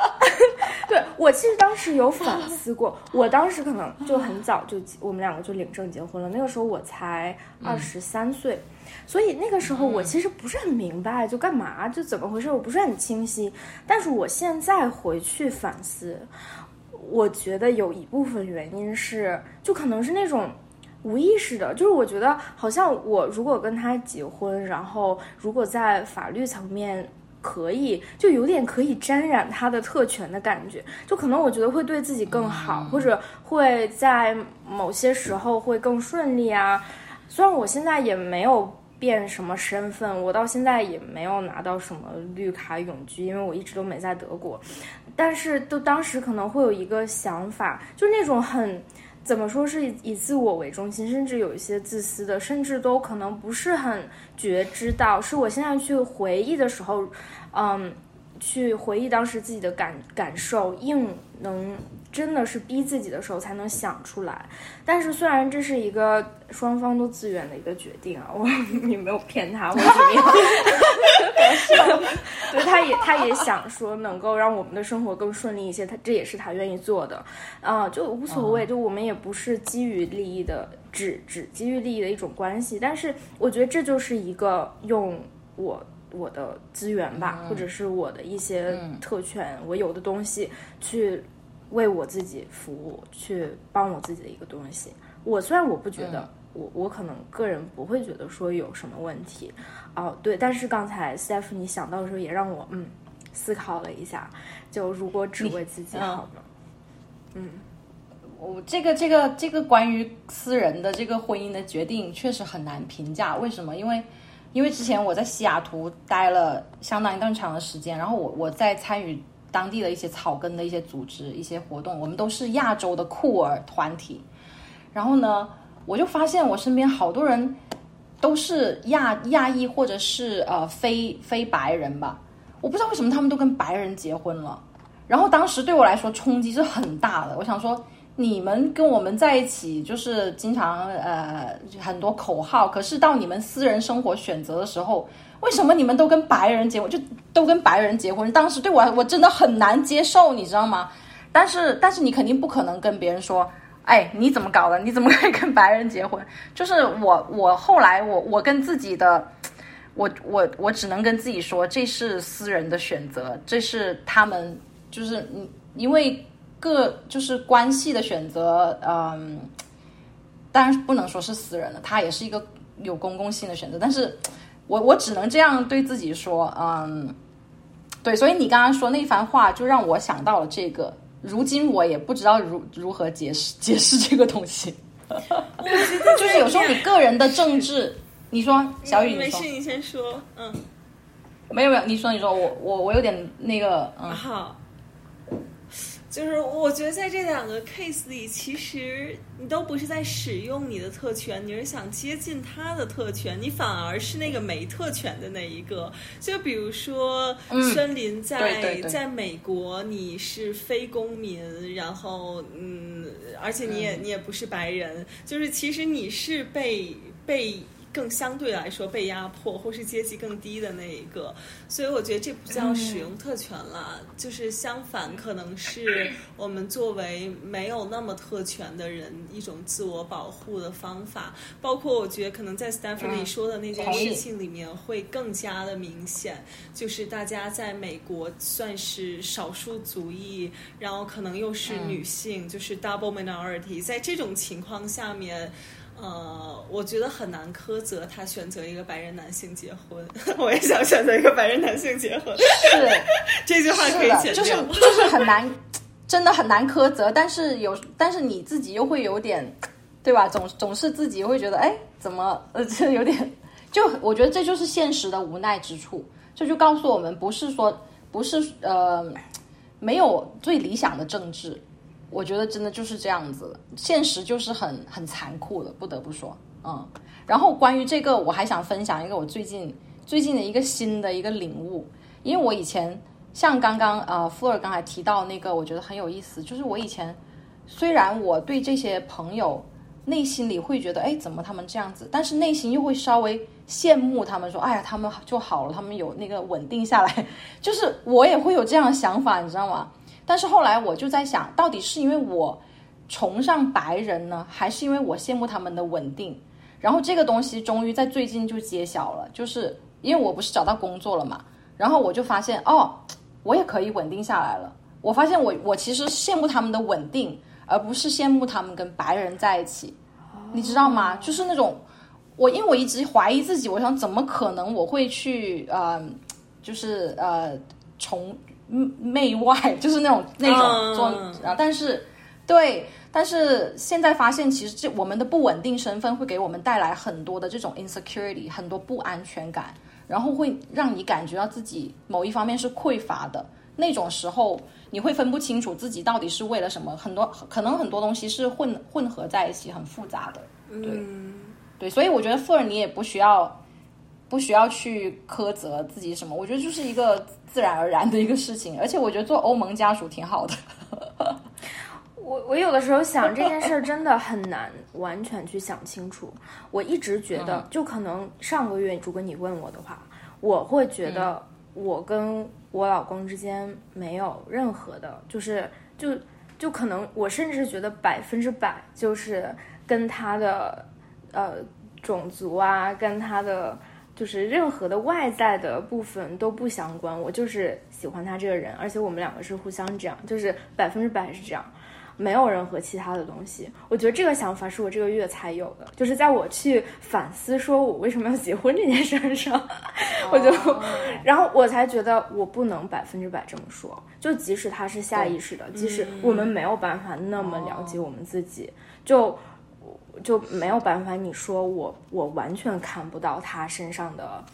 对我其实当时有反思过，我当时可能就很早就我们两个就领证结婚了，那个时候我才二十三岁，所以那个时候我其实不是很明白就干嘛就怎么回事，我不是很清晰。但是我现在回去反思，我觉得有一部分原因是，就可能是那种。无意识的，就是我觉得好像我如果跟他结婚，然后如果在法律层面可以，就有点可以沾染他的特权的感觉，就可能我觉得会对自己更好，或者会在某些时候会更顺利啊。虽然我现在也没有变什么身份，我到现在也没有拿到什么绿卡永居，因为我一直都没在德国，但是都当时可能会有一个想法，就是那种很。怎么说是以以自我为中心，甚至有一些自私的，甚至都可能不是很觉知到。是我现在去回忆的时候，嗯，去回忆当时自己的感感受，硬能。真的是逼自己的时候才能想出来，但是虽然这是一个双方都自愿的一个决定啊，我 你没有骗他，我怎么样？对，他也他也想说能够让我们的生活更顺利一些，他这也是他愿意做的，啊，就无所谓，就我们也不是基于利益的，只只基于利益的一种关系，但是我觉得这就是一个用我我的资源吧，或者是我的一些特权，我有的东西去。为我自己服务，去帮我自己的一个东西。我虽然我不觉得，我我可能个人不会觉得说有什么问题。哦，对，但是刚才 Steph 你想到的时候，也让我嗯思考了一下。就如果只为自己好呢？嗯，我这个这个这个关于私人的这个婚姻的决定，确实很难评价。为什么？因为因为之前我在西雅图待了相当一段长的时间，然后我我在参与。当地的一些草根的一些组织、一些活动，我们都是亚洲的酷儿团体。然后呢，我就发现我身边好多人都是亚亚裔或者是呃非非白人吧。我不知道为什么他们都跟白人结婚了。然后当时对我来说冲击是很大的。我想说，你们跟我们在一起就是经常呃很多口号，可是到你们私人生活选择的时候。为什么你们都跟白人结婚？就都跟白人结婚？当时对我我真的很难接受，你知道吗？但是但是你肯定不可能跟别人说，哎，你怎么搞的？你怎么可以跟白人结婚？就是我我后来我我跟自己的，我我我只能跟自己说，这是私人的选择，这是他们就是你因为各就是关系的选择，嗯，当然不能说是私人的，他也是一个有公共性的选择，但是。我我只能这样对自己说，嗯，对，所以你刚刚说那番话，就让我想到了这个。如今我也不知道如如何解释解释这个东西。就是有时候你个人的政治，你说小雨，没事，你先说，嗯，没有没有，你说你说，我我我有点那个，嗯，好，就是我觉得在这两个 case 里，其实你都不是在使用你的特权，你是想接近他的特权，你反而是那个没特权的那一个。就比如说，森林在在美国，你是非公民，然后嗯，而且你也你也不是白人，就是其实你是被被。更相对来说被压迫或是阶级更低的那一个，所以我觉得这不叫使用特权了，就是相反，可能是 我们作为没有那么特权的人一种自我保护的方法。包括我觉得可能在 Stephanie 说的那件事情里面会更加的明显，就是大家在美国算是少数族裔，然后可能又是女性，就是 double minority，在这种情况下面。呃，我觉得很难苛责他选择一个白人男性结婚。我也想选择一个白人男性结婚。是 这句话可以剪掉。就是就是很难，真的很难苛责。但是有，但是你自己又会有点，对吧？总总是自己会觉得，哎，怎么呃，这有点，就我觉得这就是现实的无奈之处。这就告诉我们，不是说不是呃，没有最理想的政治。我觉得真的就是这样子，现实就是很很残酷的，不得不说，嗯。然后关于这个，我还想分享一个我最近最近的一个新的一个领悟，因为我以前像刚刚呃富尔刚才提到那个，我觉得很有意思，就是我以前虽然我对这些朋友内心里会觉得，哎，怎么他们这样子，但是内心又会稍微羡慕他们，说，哎呀，他们就好了，他们有那个稳定下来，就是我也会有这样的想法，你知道吗？但是后来我就在想，到底是因为我崇尚白人呢，还是因为我羡慕他们的稳定？然后这个东西终于在最近就揭晓了，就是因为我不是找到工作了嘛，然后我就发现哦，我也可以稳定下来了。我发现我我其实羡慕他们的稳定，而不是羡慕他们跟白人在一起，你知道吗？就是那种我因为我一直怀疑自己，我想怎么可能我会去呃，就是呃从。媚外 就是那种那种做啊，但是对，但是现在发现，其实这我们的不稳定身份会给我们带来很多的这种 insecurity，很多不安全感，然后会让你感觉到自己某一方面是匮乏的。那种时候，你会分不清楚自己到底是为了什么，很多可能很多东西是混混合在一起，很复杂的。对对，所以我觉得富人你也不需要。不需要去苛责自己什么，我觉得就是一个自然而然的一个事情。而且我觉得做欧盟家属挺好的。我我有的时候想这件事儿真的很难完全去想清楚。我一直觉得，就可能上个月如果你问我的话，我会觉得我跟我老公之间没有任何的，就是就就可能我甚至觉得百分之百就是跟他的呃种族啊，跟他的。就是任何的外在的部分都不相关，我就是喜欢他这个人，而且我们两个是互相这样，就是百分之百是这样，没有任何其他的东西。我觉得这个想法是我这个月才有的，就是在我去反思说我为什么要结婚这件事上，我就，然后我才觉得我不能百分之百这么说，就即使他是下意识的，即使我们没有办法那么了解我们自己，就。就没有办法，你说我我完全看不到他身上的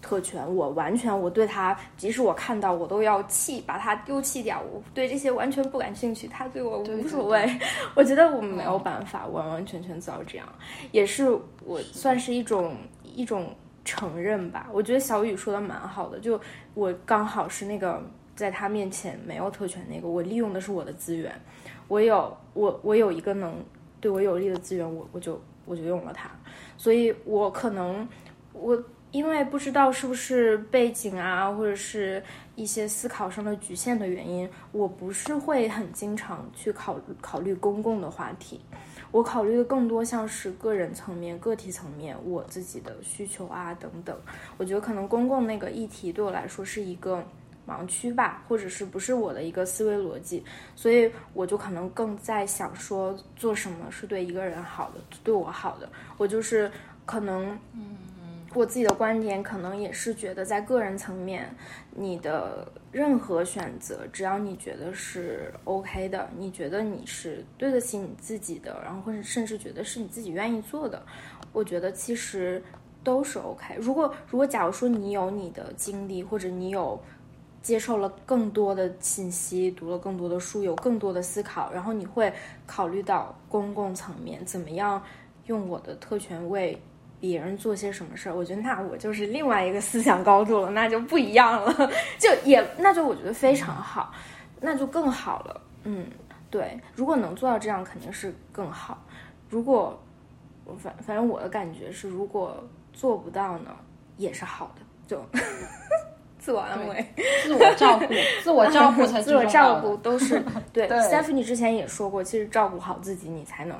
特权，我完全我对他，即使我看到，我都要弃，把他丢弃掉。我对这些完全不感兴趣，他对我无所谓。我觉得我们没有办法完完全全做到这样，也是我算是一种一种承认吧。我觉得小雨说的蛮好的，就我刚好是那个在他面前没有特权那个，我利用的是我的资源，我有我我有一个能。对我有利的资源，我我就我就用了它，所以我可能我因为不知道是不是背景啊，或者是一些思考上的局限的原因，我不是会很经常去考考虑公共的话题，我考虑的更多像是个人层面、个体层面，我自己的需求啊等等。我觉得可能公共那个议题对我来说是一个。盲区吧，或者是不是我的一个思维逻辑，所以我就可能更在想说做什么是对一个人好的，对我好的。我就是可能，嗯，我自己的观点可能也是觉得，在个人层面，你的任何选择，只要你觉得是 OK 的，你觉得你是对得起你自己的，然后或者甚至觉得是你自己愿意做的，我觉得其实都是 OK。如果如果假如说你有你的经历，或者你有。接受了更多的信息，读了更多的书，有更多的思考，然后你会考虑到公共层面怎么样用我的特权为别人做些什么事儿。我觉得那我就是另外一个思想高度了，那就不一样了，就也那就我觉得非常好，那就更好了。嗯，对，如果能做到这样，肯定是更好。如果反反正我的感觉是，如果做不到呢，也是好的，就。自我安慰、自我照顾、自我照顾才自我照顾都是 对。Stephanie 之前也说过，其实照顾好自己，你才能，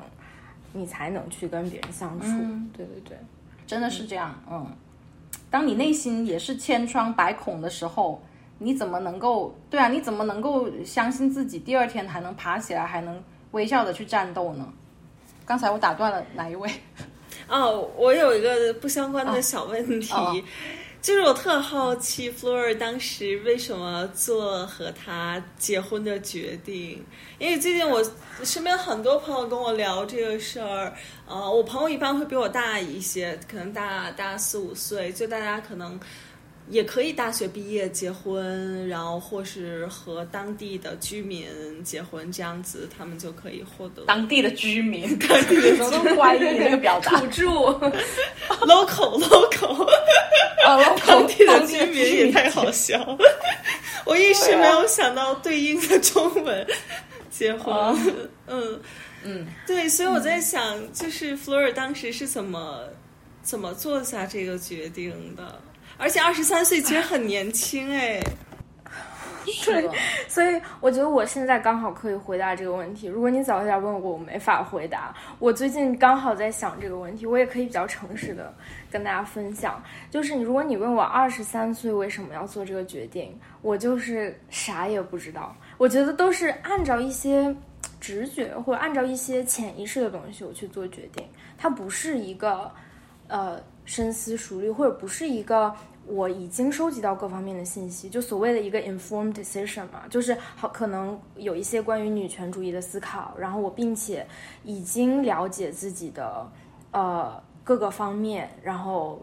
你才能去跟别人相处。对对对，真的是这样。嗯，当你内心也是千疮百孔的时候，你怎么能够？对啊，你怎么能够相信自己第二天还能爬起来，还能微笑的去战斗呢？刚才我打断了哪一位？哦，我有一个不相关的小问题。就是我特好奇，Flor 当时为什么做和他结婚的决定？因为最近我身边很多朋友跟我聊这个事儿，呃，我朋友一般会比我大一些，可能大大四五岁，就大家可能。也可以大学毕业结婚，然后或是和当地的居民结婚，这样子他们就可以获得当地的居民，当地的都怀疑这个表达，土 著，local local，当地的居民也太好笑，我一时没有想到对应的中文结婚，嗯。嗯，对，所以我在想，就是弗尔当时是怎么怎么做下这个决定的。而且二十三岁其实很年轻哎，对，所以我觉得我现在刚好可以回答这个问题。如果你早一点问我，我没法回答。我最近刚好在想这个问题，我也可以比较诚实的跟大家分享。就是你，如果你问我二十三岁为什么要做这个决定，我就是啥也不知道。我觉得都是按照一些直觉或者按照一些潜意识的东西我去做决定，它不是一个呃。深思熟虑，或者不是一个我已经收集到各方面的信息，就所谓的一个 informed decision 嘛，就是好可能有一些关于女权主义的思考，然后我并且已经了解自己的呃各个方面，然后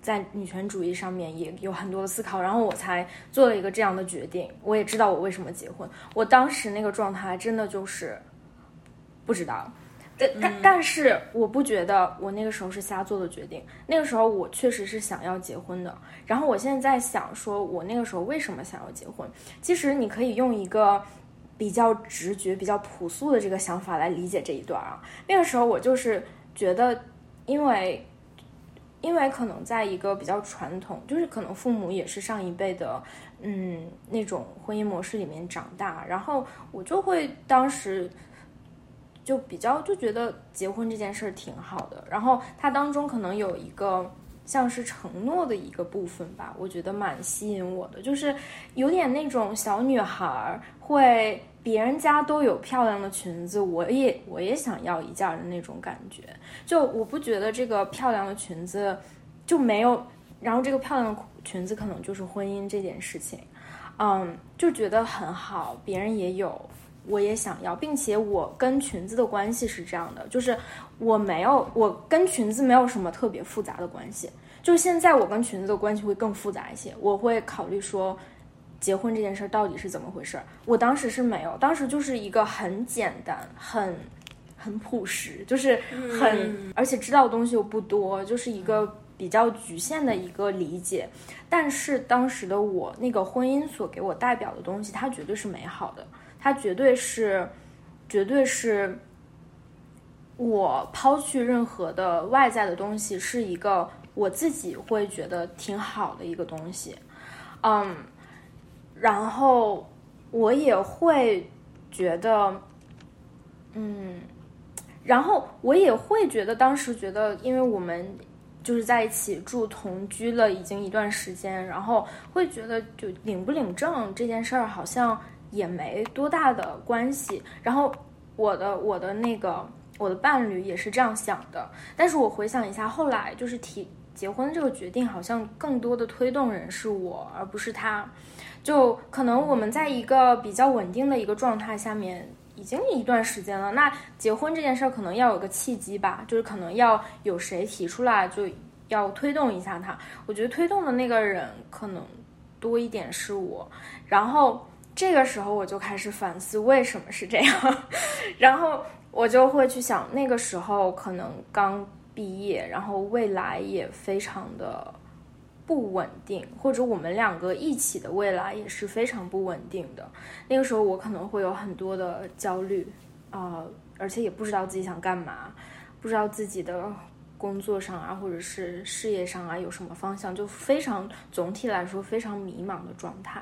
在女权主义上面也有很多的思考，然后我才做了一个这样的决定。我也知道我为什么结婚，我当时那个状态真的就是不知道。但但是我不觉得我那个时候是瞎做的决定，那个时候我确实是想要结婚的。然后我现在在想，说我那个时候为什么想要结婚？其实你可以用一个比较直觉、比较朴素的这个想法来理解这一段啊。那个时候我就是觉得，因为因为可能在一个比较传统，就是可能父母也是上一辈的，嗯，那种婚姻模式里面长大，然后我就会当时。就比较就觉得结婚这件事儿挺好的，然后它当中可能有一个像是承诺的一个部分吧，我觉得蛮吸引我的，就是有点那种小女孩儿会别人家都有漂亮的裙子，我也我也想要一件的那种感觉。就我不觉得这个漂亮的裙子就没有，然后这个漂亮的裙子可能就是婚姻这件事情，嗯，就觉得很好，别人也有。我也想要，并且我跟裙子的关系是这样的，就是我没有，我跟裙子没有什么特别复杂的关系。就现在我跟裙子的关系会更复杂一些，我会考虑说，结婚这件事到底是怎么回事。我当时是没有，当时就是一个很简单、很很朴实，就是很而且知道的东西又不多，就是一个比较局限的一个理解。但是当时的我，那个婚姻所给我代表的东西，它绝对是美好的。它绝对是，绝对是，我抛去任何的外在的东西，是一个我自己会觉得挺好的一个东西，嗯，然后我也会觉得，嗯，然后我也会觉得，当时觉得，因为我们就是在一起住同居了已经一段时间，然后会觉得，就领不领证这件事儿，好像。也没多大的关系，然后我的我的那个我的伴侣也是这样想的，但是我回想一下，后来就是提结婚这个决定，好像更多的推动人是我，而不是他，就可能我们在一个比较稳定的一个状态下面已经一段时间了，那结婚这件事儿可能要有个契机吧，就是可能要有谁提出来，就要推动一下他，我觉得推动的那个人可能。多一点是我。然后这个时候我就开始反思为什么是这样，然后我就会去想，那个时候可能刚毕业，然后未来也非常的不稳定，或者我们两个一起的未来也是非常不稳定的。那个时候我可能会有很多的焦虑啊、而且也不知道自己想干嘛，不知道自己的工作上啊，或者是事业上啊有什么方向，就非常总体来说非常迷茫的状态。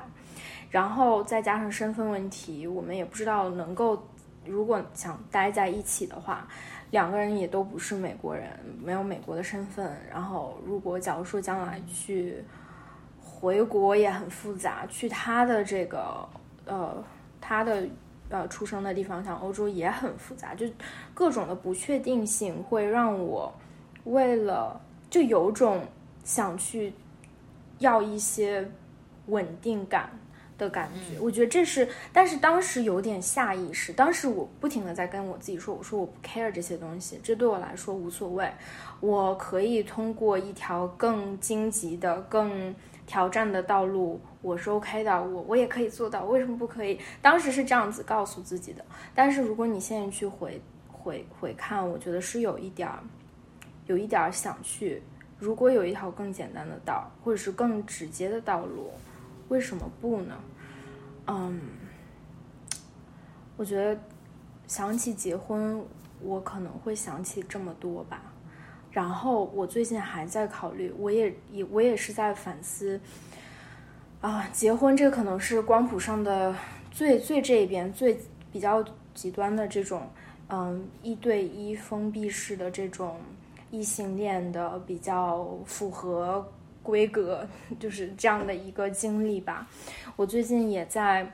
然后再加上身份问题，我们也不知道能够，如果想待在一起的话，两个人也都不是美国人，没有美国的身份。然后如果假如说将来去回国也很复杂，去他的这个呃他的呃出生的地方，像欧洲也很复杂，就各种的不确定性会让我为了就有种想去要一些稳定感的感觉。我觉得这是，但是当时有点下意识，当时我不停的在跟我自己说，我说我不 care 这些东西，这对我来说无所谓，我可以通过一条更荆棘的、更挑战的道路，我是 OK 的，我我也可以做到，为什么不可以？当时是这样子告诉自己的，但是如果你现在去回回回看，我觉得是有一点儿，有一点儿想去，如果有一条更简单的道，或者是更直接的道路，为什么不呢？嗯，我觉得想起结婚，我可能会想起这么多吧。然后我最近还在考虑，我也也我也是在反思啊，结婚这可能是光谱上的最最这边最比较极端的这种，嗯，一对一封闭式的这种异性恋的比较符合规格，就是这样的一个经历吧。我最近也在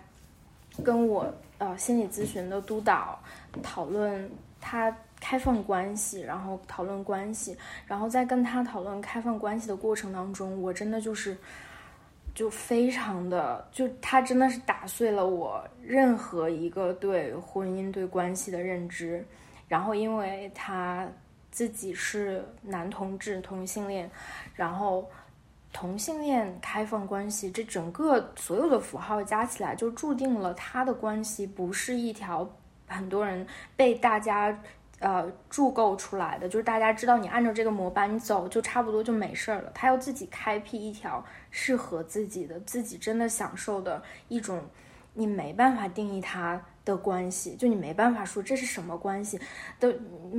跟我呃心理咨询的督导讨论他开放关系，然后讨论关系，然后在跟他讨论开放关系的过程当中，我真的就是就非常的就他真的是打碎了我任何一个对婚姻对关系的认知，然后因为他自己是男同志同性恋，然后。同性恋开放关系，这整个所有的符号加起来，就注定了他的关系不是一条很多人被大家呃铸构出来的，就是大家知道你按照这个模板你走，就差不多就没事儿了。他要自己开辟一条适合自己的、自己真的享受的一种，你没办法定义它的关系，就你没办法说这是什么关系，都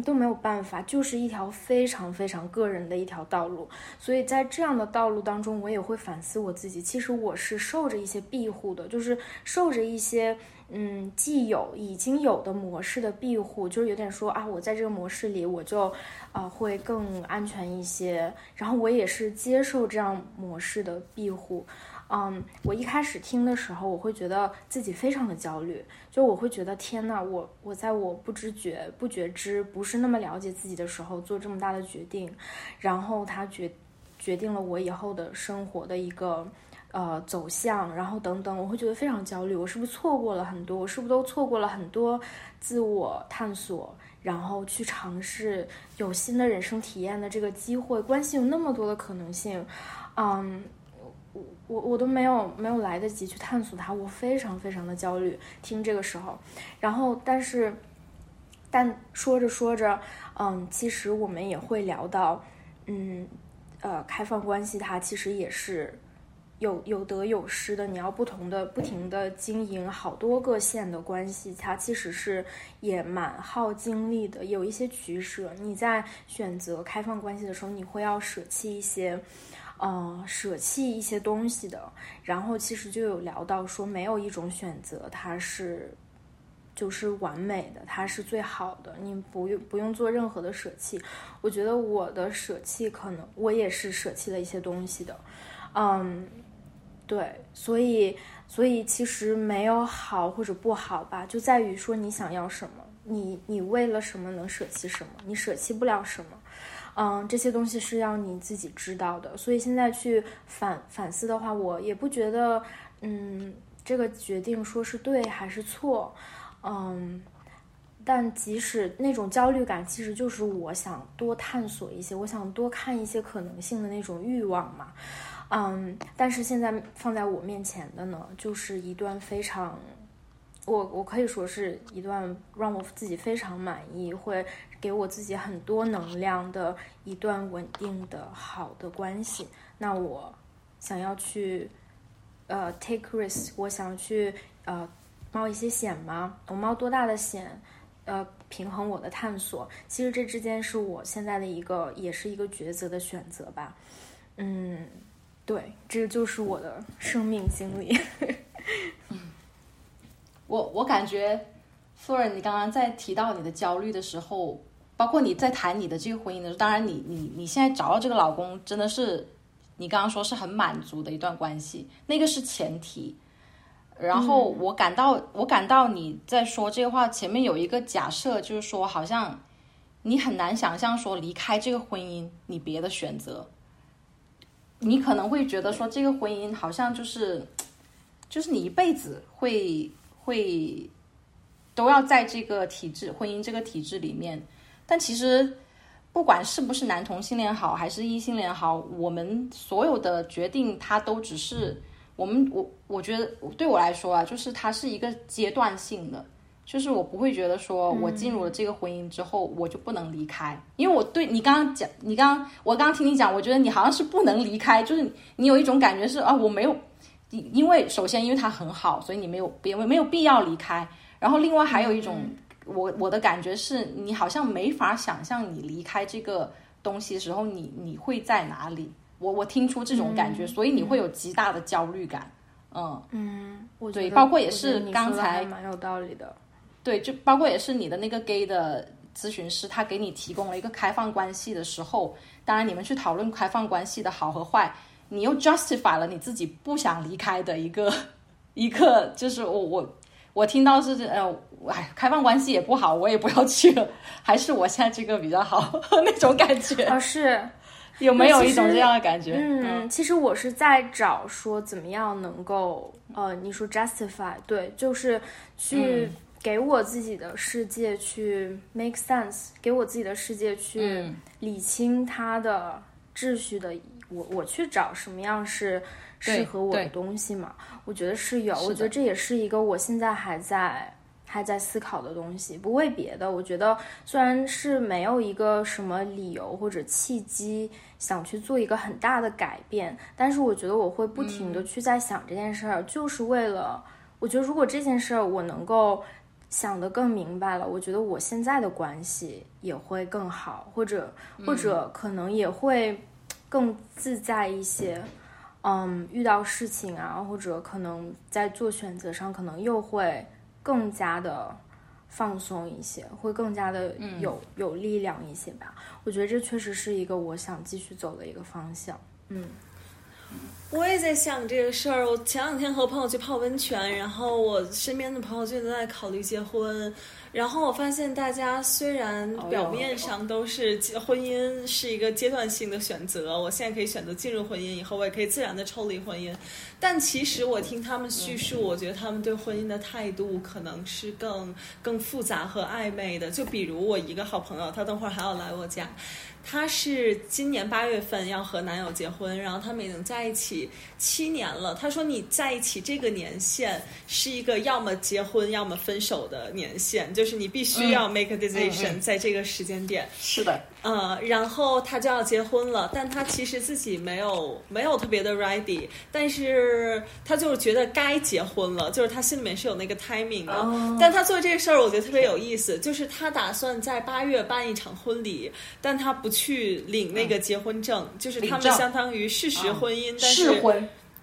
都没有办法，就是一条非常非常个人的一条道路。所以在这样的道路当中，我也会反思我自己。其实我是受着一些庇护的，就是受着一些嗯既有已经有的模式的庇护，就是有点说啊，我在这个模式里，我就啊、会更安全一些。然后我也是接受这样模式的庇护。嗯，我一开始听的时候，我会觉得自己非常的焦虑，就我会觉得天呐，我我在我不知觉、不觉知、不是那么了解自己的时候做这么大的决定，然后他决决定了我以后的生活的一个呃走向，然后等等，我会觉得非常焦虑，我是不是错过了很多？我是不是都错过了很多自我探索？然后去尝试有新的人生体验的这个机会，关系有那么多的可能性，嗯。我我都没有没有来得及去探索它，我非常非常的焦虑。听这个时候，然后但是，但说着说着，嗯，其实我们也会聊到，嗯，呃，开放关系它其实也是有有得有失的。你要不同的不停的经营好多个线的关系，它其实是也蛮耗精力的，有一些取舍。你在选择开放关系的时候，你会要舍弃一些。呃，舍弃一些东西的，然后其实就有聊到说，没有一种选择它是就是完美的，它是最好的，你不用不用做任何的舍弃。我觉得我的舍弃可能我也是舍弃了一些东西的，嗯，对，所以所以其实没有好或者不好吧，就在于说你想要什么，你你为了什么能舍弃什么，你舍弃不了什么。嗯，这些东西是要你自己知道的，所以现在去反反思的话，我也不觉得，嗯，这个决定说是对还是错，嗯，但即使那种焦虑感，其实就是我想多探索一些，我想多看一些可能性的那种欲望嘛，嗯，但是现在放在我面前的呢，就是一段非常，我我可以说是一段让我自己非常满意，会给我自己很多能量的一段稳定的好的关系。那我想要去呃 take risk，我想去呃冒一些险吗？我冒多大的险？呃，平衡我的探索。其实这之间是我现在的一个，也是一个抉择的选择吧。嗯。对，这就是我的生命经历。嗯，我我感觉，夫人，你刚刚在提到你的焦虑的时候，包括你在谈你的这个婚姻的时候，当然，你你你现在找到这个老公，真的是你刚刚说是很满足的一段关系，那个是前提。然后我感到，我感到你在说这个话前面有一个假设，就是说，好像你很难想象说离开这个婚姻，你别的选择。你可能会觉得说这个婚姻好像就是，就是你一辈子会会都要在这个体制婚姻这个体制里面，但其实不管是不是男同性恋好还是异性恋好，我们所有的决定它都只是我们我我觉得对我来说啊，就是它是一个阶段性的。就是我不会觉得说，我进入了这个婚姻之后，我就不能离开，因为我对你刚刚讲，你刚刚我刚刚听你讲，我觉得你好像是不能离开，就是你有一种感觉是啊，我没有，因为首先因为他很好，所以你没有别没有必要离开，然后另外还有一种，我我的感觉是你好像没法想象你离开这个东西的时候，你你会在哪里？我我听出这种感觉，所以你会有极大的焦虑感，嗯嗯，对，包括也是刚才蛮有道理的。对，就包括也是你的那个 gay 的咨询师，他给你提供了一个开放关系的时候，当然你们去讨论开放关系的好和坏，你又 justify 了你自己不想离开的一个 一个，就是我我我听到是呃，哎，开放关系也不好，我也不要去了，还是我现在这个比较好 那种感觉啊，是有没有一种这样的感觉？嗯，其实我是在找说怎么样能够呃，你说 justify 对，就是去。给我自己的世界去 make sense，给我自己的世界去理清它的秩序的，我我去找什么样是适合我的东西嘛？我觉得是有，我觉得这也是一个我现在还在还在思考的东西。不为别的，我觉得虽然是没有一个什么理由或者契机想去做一个很大的改变，但是我觉得我会不停的去在想这件事儿，就是为了我觉得如果这件事儿我能够。想得更明白了，我觉得我现在的关系也会更好，或者或者可能也会更自在一些。嗯，遇到事情啊，或者可能在做选择上，可能又会更加的放松一些，会更加的有有力量一些吧。我觉得这确实是一个我想继续走的一个方向。嗯。我也在想这个事儿。我前两天和朋友去泡温泉，然后我身边的朋友就都在考虑结婚。然后我发现大家虽然表面上都是婚姻是一个阶段性的选择，我现在可以选择进入婚姻，以后我也可以自然的抽离婚姻。但其实我听他们叙述，我觉得他们对婚姻的态度可能是更更复杂和暧昧的。就比如我一个好朋友，她等会儿还要来我家。她是今年八月份要和男友结婚，然后他们已经在一起七年了。她说：“你在一起这个年限是一个要么结婚要么分手的年限，就是你必须要 make a decision 在这个时间点。”是的。嗯，然后他就要结婚了，但他其实自己没有没有特别的 ready，但是他就是觉得该结婚了，就是他心里面是有那个 timing 的。但他做这个事儿，我觉得特别有意思，就是他打算在八月办一场婚礼，但他不去领那个结婚证，就是他们相当于事实婚姻，但是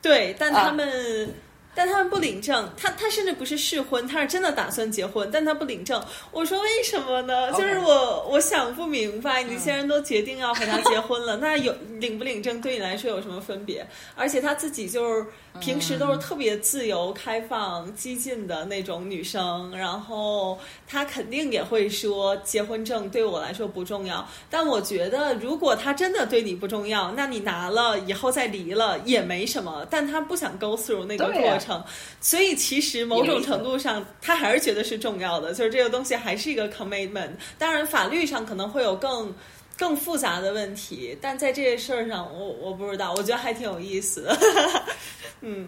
对，但他们。但他们不领证，他他甚至不是试婚，他是真的打算结婚，但他不领证。我说为什么呢？就是我我想不明白，你既然都决定要和他结婚了，那有领不领证对你来说有什么分别？而且他自己就是平时都是特别自由、开放、激进的那种女生，然后她肯定也会说结婚证对我来说不重要。但我觉得，如果他真的对你不重要，那你拿了以后再离了也没什么。但他不想 go through 那个过。程，所以其实某种程度上，他还是觉得是重要的，就是这个东西还是一个 commitment。当然，法律上可能会有更更复杂的问题，但在这些事儿上，我我不知道，我觉得还挺有意思的。嗯，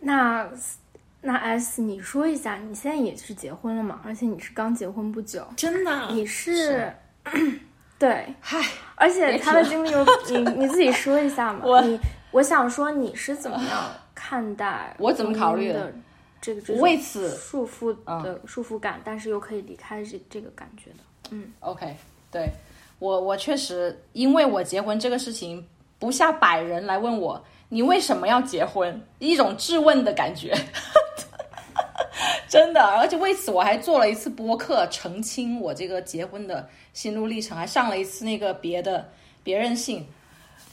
那那 S，你说一下，你现在也是结婚了嘛？而且你是刚结婚不久，真的？你是？对，嗨，而且他的经历，你你自己说一下嘛？我你我想说你是怎么样看待 我怎么考虑的这个为此束缚的束缚感，但是又可以离开这这个感觉的？嗯，OK，对我我确实因为我结婚这个事情，不下百人来问我你为什么要结婚，一种质问的感觉。真的，而且为此我还做了一次播客澄清我这个结婚的心路历程，还上了一次那个别的别人信。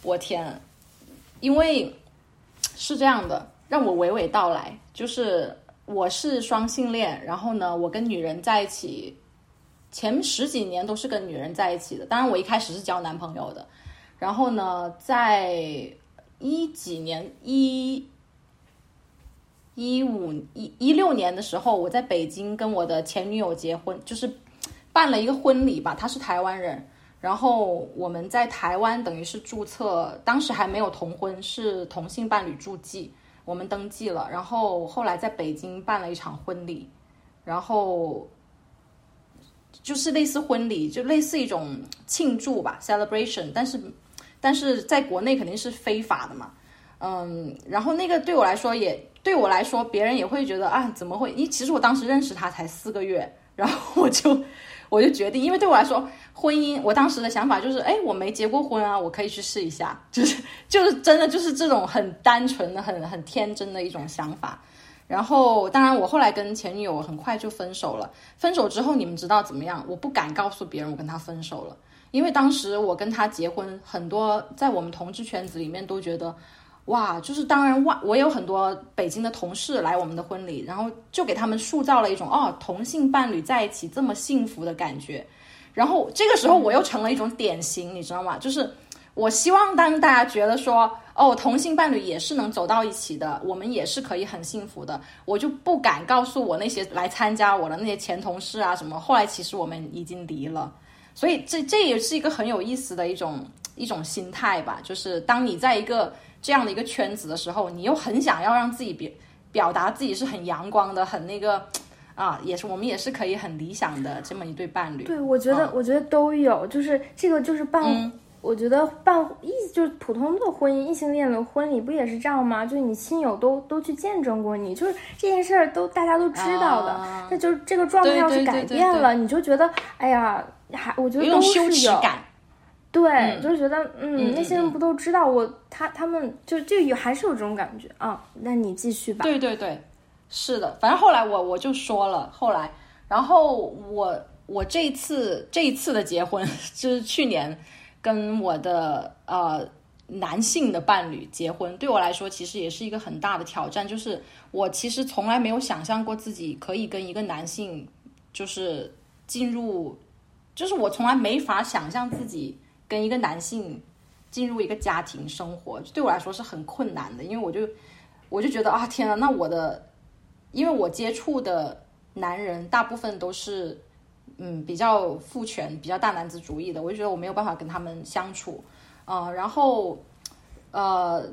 我天，因为是这样的，让我娓娓道来，就是我是双性恋，然后呢，我跟女人在一起，前十几年都是跟女人在一起的。当然，我一开始是交男朋友的，然后呢，在一几年一。一五一一六年的时候，我在北京跟我的前女友结婚，就是办了一个婚礼吧。她是台湾人，然后我们在台湾等于是注册，当时还没有同婚，是同性伴侣注记，我们登记了。然后后来在北京办了一场婚礼，然后就是类似婚礼，就类似一种庆祝吧，celebration。但是但是在国内肯定是非法的嘛，嗯，然后那个对我来说也。对我来说，别人也会觉得啊，怎么会？因为其实我当时认识他才四个月，然后我就我就决定，因为对我来说，婚姻，我当时的想法就是，哎，我没结过婚啊，我可以去试一下，就是就是真的就是这种很单纯的、很很天真的一种想法。然后，当然我后来跟前女友很快就分手了。分手之后，你们知道怎么样？我不敢告诉别人我跟他分手了，因为当时我跟他结婚，很多在我们同志圈子里面都觉得。哇，就是当然，哇，我有很多北京的同事来我们的婚礼，然后就给他们塑造了一种哦，同性伴侣在一起这么幸福的感觉。然后这个时候我又成了一种典型，你知道吗？就是我希望当大家觉得说哦，同性伴侣也是能走到一起的，我们也是可以很幸福的，我就不敢告诉我那些来参加我的那些前同事啊什么。后来其实我们已经离了，所以这这也是一个很有意思的一种一种心态吧，就是当你在一个。这样的一个圈子的时候，你又很想要让自己表表达自己是很阳光的，很那个啊，也是我们也是可以很理想的这么一对伴侣。对，我觉得我觉得都有，就是这个就是办，我觉得办异就是普通的婚姻，异性恋的婚礼不也是这样吗？就是你亲友都都去见证过你，就是这件事儿都大家都知道的。那就是这个状态要是改变了，你就觉得哎呀，还我觉得都是有。对，就是觉得，嗯，那些人不都知道我他他们就就有还是有这种感觉啊？那你继续吧。对对对，是的，反正后来我我就说了，后来，然后我我这一次这一次的结婚，就是去年跟我的呃男性的伴侣结婚，对我来说其实也是一个很大的挑战，就是我其实从来没有想象过自己可以跟一个男性就是进入，就是我从来没法想象自己。跟一个男性进入一个家庭生活，对我来说是很困难的，因为我就我就觉得啊，天呐，那我的，因为我接触的男人大部分都是嗯比较父权、比较大男子主义的，我就觉得我没有办法跟他们相处，嗯，然后呃，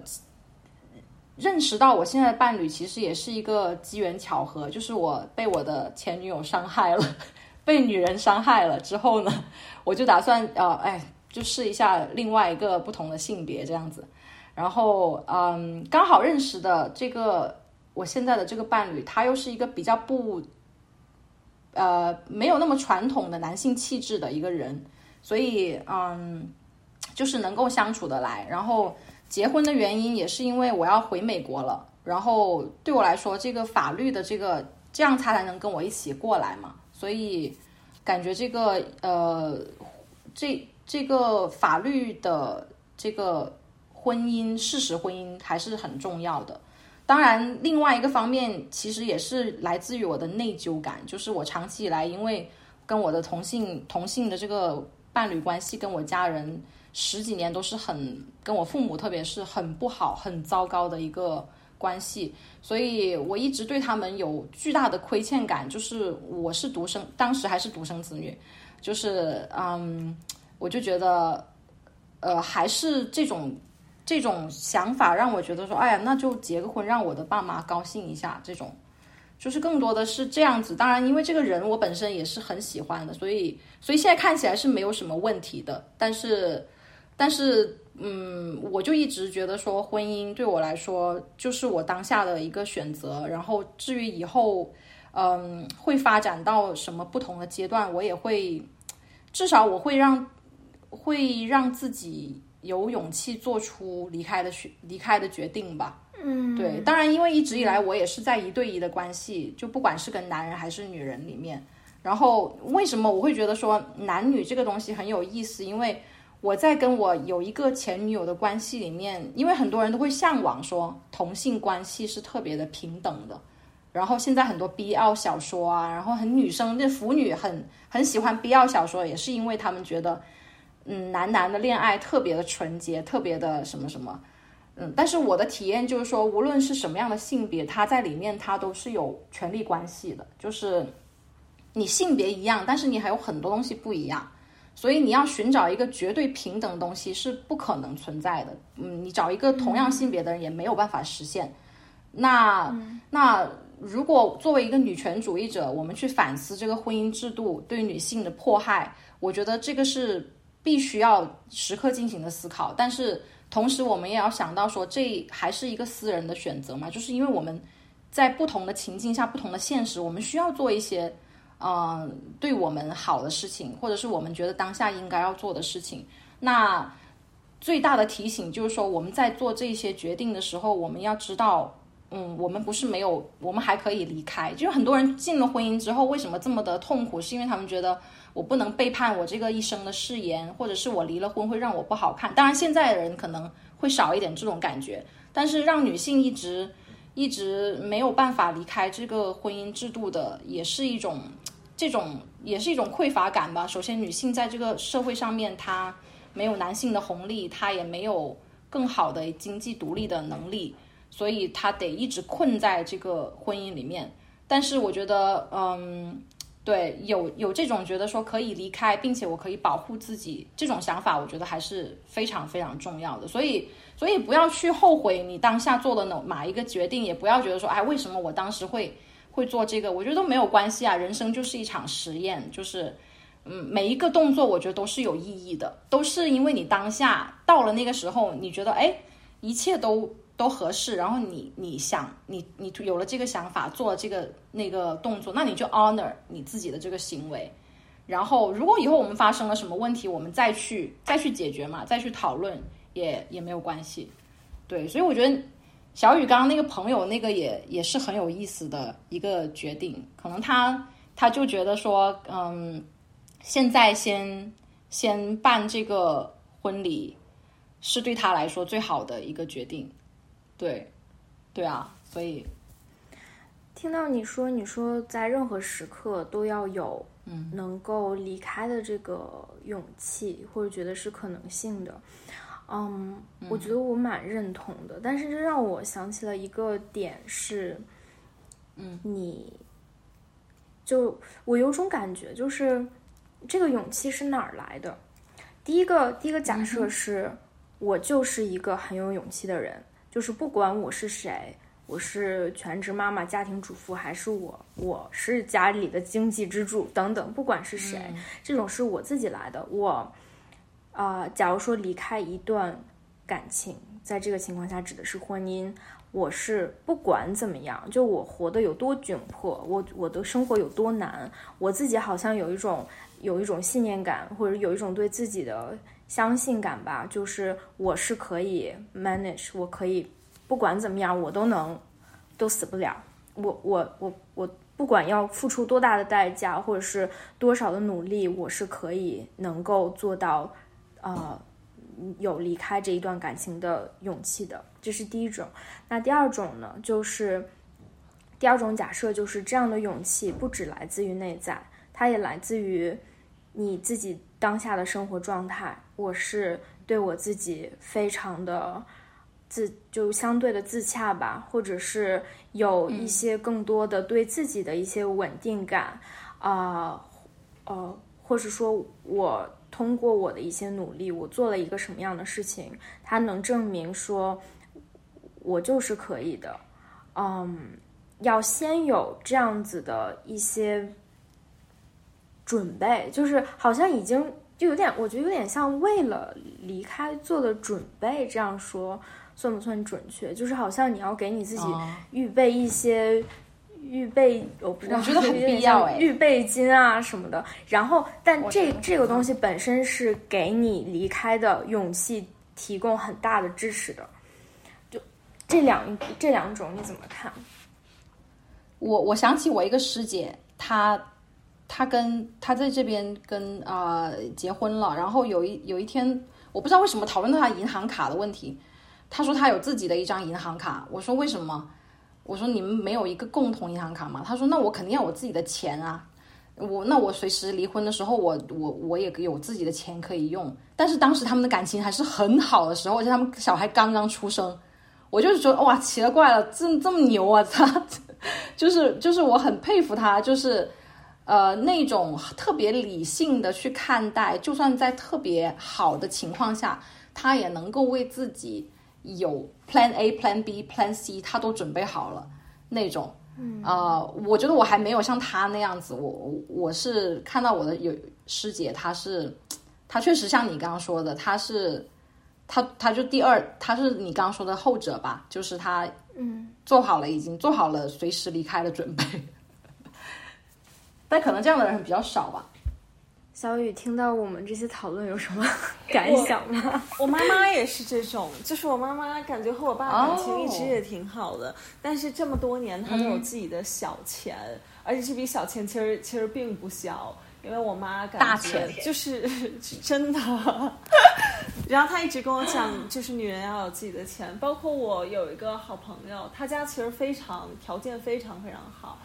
认识到我现在的伴侣其实也是一个机缘巧合，就是我被我的前女友伤害了，被女人伤害了之后呢，我就打算呃，哎。就试一下另外一个不同的性别这样子，然后嗯，刚好认识的这个我现在的这个伴侣，他又是一个比较不，呃，没有那么传统的男性气质的一个人，所以嗯，就是能够相处的来。然后结婚的原因也是因为我要回美国了，然后对我来说，这个法律的这个这样他才能跟我一起过来嘛，所以感觉这个呃这。这个法律的这个婚姻事实婚姻还是很重要的。当然，另外一个方面其实也是来自于我的内疚感，就是我长期以来因为跟我的同性同性的这个伴侣关系，跟我家人十几年都是很跟我父母特别是很不好、很糟糕的一个关系，所以我一直对他们有巨大的亏欠感。就是我是独生，当时还是独生子女，就是嗯。我就觉得，呃，还是这种这种想法让我觉得说，哎呀，那就结个婚，让我的爸妈高兴一下。这种就是更多的是这样子。当然，因为这个人我本身也是很喜欢的，所以所以现在看起来是没有什么问题的。但是，但是。嗯，我就一直觉得说，婚姻对我来说就是我当下的一个选择。然后至于以后，嗯，会发展到什么不同的阶段，我也会，至少我会让，会让自己有勇气做出离开的决离开的决定吧。嗯，对。当然，因为一直以来我也是在一对一的关系，就不管是跟男人还是女人里面。然后为什么我会觉得说男女这个东西很有意思？因为我在跟我有一个前女友的关系里面，因为很多人都会向往说同性关系是特别的平等的，然后现在很多 BL 小说啊，然后很女生那腐女很很喜欢 BL 小说，也是因为他们觉得，嗯，男男的恋爱特别的纯洁，特别的什么什么，嗯，但是我的体验就是说，无论是什么样的性别，他在里面他都是有权利关系的，就是你性别一样，但是你还有很多东西不一样。所以你要寻找一个绝对平等的东西是不可能存在的。嗯，你找一个同样性别的人也没有办法实现。那那如果作为一个女权主义者，我们去反思这个婚姻制度对女性的迫害，我觉得这个是必须要时刻进行的思考。但是同时，我们也要想到说，这还是一个私人的选择嘛，就是因为我们在不同的情境下、不同的现实，我们需要做一些。嗯，对我们好的事情，或者是我们觉得当下应该要做的事情，那最大的提醒就是说，我们在做这些决定的时候，我们要知道，嗯，我们不是没有，我们还可以离开。就是很多人进了婚姻之后，为什么这么的痛苦？是因为他们觉得我不能背叛我这个一生的誓言，或者是我离了婚会让我不好看。当然，现在的人可能会少一点这种感觉，但是让女性一直一直没有办法离开这个婚姻制度的，也是一种。这种也是一种匮乏感吧。首先，女性在这个社会上面，她没有男性的红利，她也没有更好的经济独立的能力，所以她得一直困在这个婚姻里面。但是，我觉得，嗯，对，有有这种觉得说可以离开，并且我可以保护自己这种想法，我觉得还是非常非常重要的。所以，所以不要去后悔你当下做的哪哪一个决定，也不要觉得说，哎，为什么我当时会。会做这个，我觉得都没有关系啊。人生就是一场实验，就是，嗯，每一个动作我觉得都是有意义的，都是因为你当下到了那个时候，你觉得哎，一切都都合适，然后你你想你你有了这个想法，做了这个那个动作，那你就 honor 你自己的这个行为。然后如果以后我们发生了什么问题，我们再去再去解决嘛，再去讨论也也没有关系。对，所以我觉得。小雨刚刚那个朋友，那个也也是很有意思的一个决定。可能他他就觉得说，嗯，现在先先办这个婚礼，是对他来说最好的一个决定。对，对啊，所以听到你说，你说在任何时刻都要有嗯能够离开的这个勇气，或者觉得是可能性的。嗯，我觉得我蛮认同的，但是这让我想起了一个点是，嗯，你，就我有种感觉，就是这个勇气是哪儿来的？第一个，第一个假设是我就是一个很有勇气的人，就是不管我是谁，我是全职妈妈、家庭主妇，还是我我是家里的经济支柱等等，不管是谁，这种是我自己来的，我。啊，假如说离开一段感情，在这个情况下指的是婚姻，我是不管怎么样，就我活得有多窘迫，我我的生活有多难，我自己好像有一种有一种信念感，或者有一种对自己的相信感吧，就是我是可以 manage，我可以不管怎么样，我都能都死不了，我我我我不管要付出多大的代价，或者是多少的努力，我是可以能够做到。呃，有离开这一段感情的勇气的，这是第一种。那第二种呢，就是第二种假设，就是这样的勇气不只来自于内在，它也来自于你自己当下的生活状态。我是对我自己非常的自，就相对的自洽吧，或者是有一些更多的对自己的一些稳定感啊，呃。或是说我通过我的一些努力，我做了一个什么样的事情，它能证明说我就是可以的。嗯，要先有这样子的一些准备，就是好像已经就有点，我觉得有点像为了离开做的准备。这样说算不算准确？就是好像你要给你自己预备一些。预备，我不知道，我觉得很必要哎，预备金啊什么的。然后，但这这个东西本身是给你离开的勇气提供很大的支持的。就这两这两种你怎么看？我我想起我一个师姐，她他跟他在这边跟啊结婚了，然后有一有一天，我不知道为什么讨论到他银行卡的问题，他说他有自己的一张银行卡，我说为什么？我说你们没有一个共同银行卡吗？他说那我肯定要我自己的钱啊，我那我随时离婚的时候，我我我也有自己的钱可以用。但是当时他们的感情还是很好的时候，而且他们小孩刚刚出生，我就是觉得哇奇了怪了，这这么牛啊！他就是就是我很佩服他，就是呃那种特别理性的去看待，就算在特别好的情况下，他也能够为自己。有 Plan A、Plan B、Plan C，他都准备好了那种。嗯，呃，我觉得我还没有像他那样子。我我是看到我的有师姐，她是，她确实像你刚刚说的，她是，她她就第二，她是你刚刚说的后者吧？就是她，嗯，做好了，已经做好了随时离开的准备。但可能这样的人比较少吧。小雨听到我们这些讨论有什么 感想吗？我妈妈也是这种，就是我妈妈感觉和我爸感情一直也挺好的，但是这么多年她都有自己的小钱，而且这笔小钱其实其实并不小，因为我妈感觉就是 真的。然后她一直跟我讲，就是女人要有自己的钱，包括我有一个好朋友，她家其实非常条件非常非常好，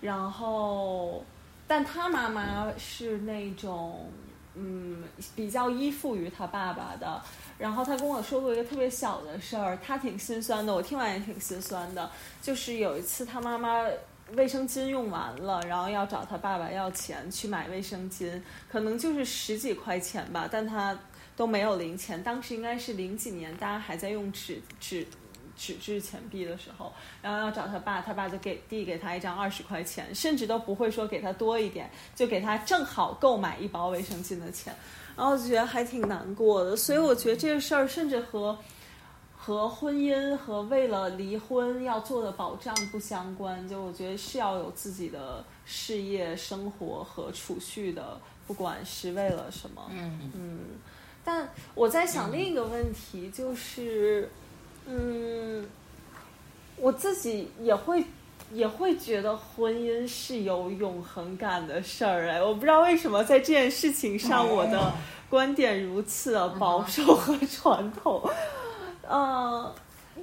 然后。但他妈妈是那种，嗯，比较依附于他爸爸的。然后他跟我说过一个特别小的事儿，他挺心酸的，我听完也挺心酸的。就是有一次他妈妈卫生巾用完了，然后要找他爸爸要钱去买卫生巾，可能就是十几块钱吧，但他都没有零钱。当时应该是零几年，大家还在用纸纸。纸质钱币的时候，然后要找他爸，他爸就给递给他一张二十块钱，甚至都不会说给他多一点，就给他正好购买一包卫生巾的钱，然后就觉得还挺难过的。所以我觉得这个事儿甚至和和婚姻和为了离婚要做的保障不相关，就我觉得是要有自己的事业、生活和储蓄的，不管是为了什么。嗯嗯。但我在想另一个问题就是。嗯，我自己也会也会觉得婚姻是有永恒感的事儿哎，我不知道为什么在这件事情上我的观点如此的保守和传统。嗯，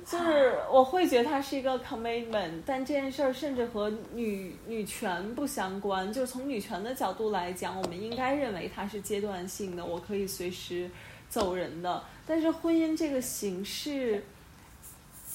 就是我会觉得它是一个 commitment，但这件事儿甚至和女女权不相关。就是从女权的角度来讲，我们应该认为它是阶段性的，我可以随时走人的。但是婚姻这个形式。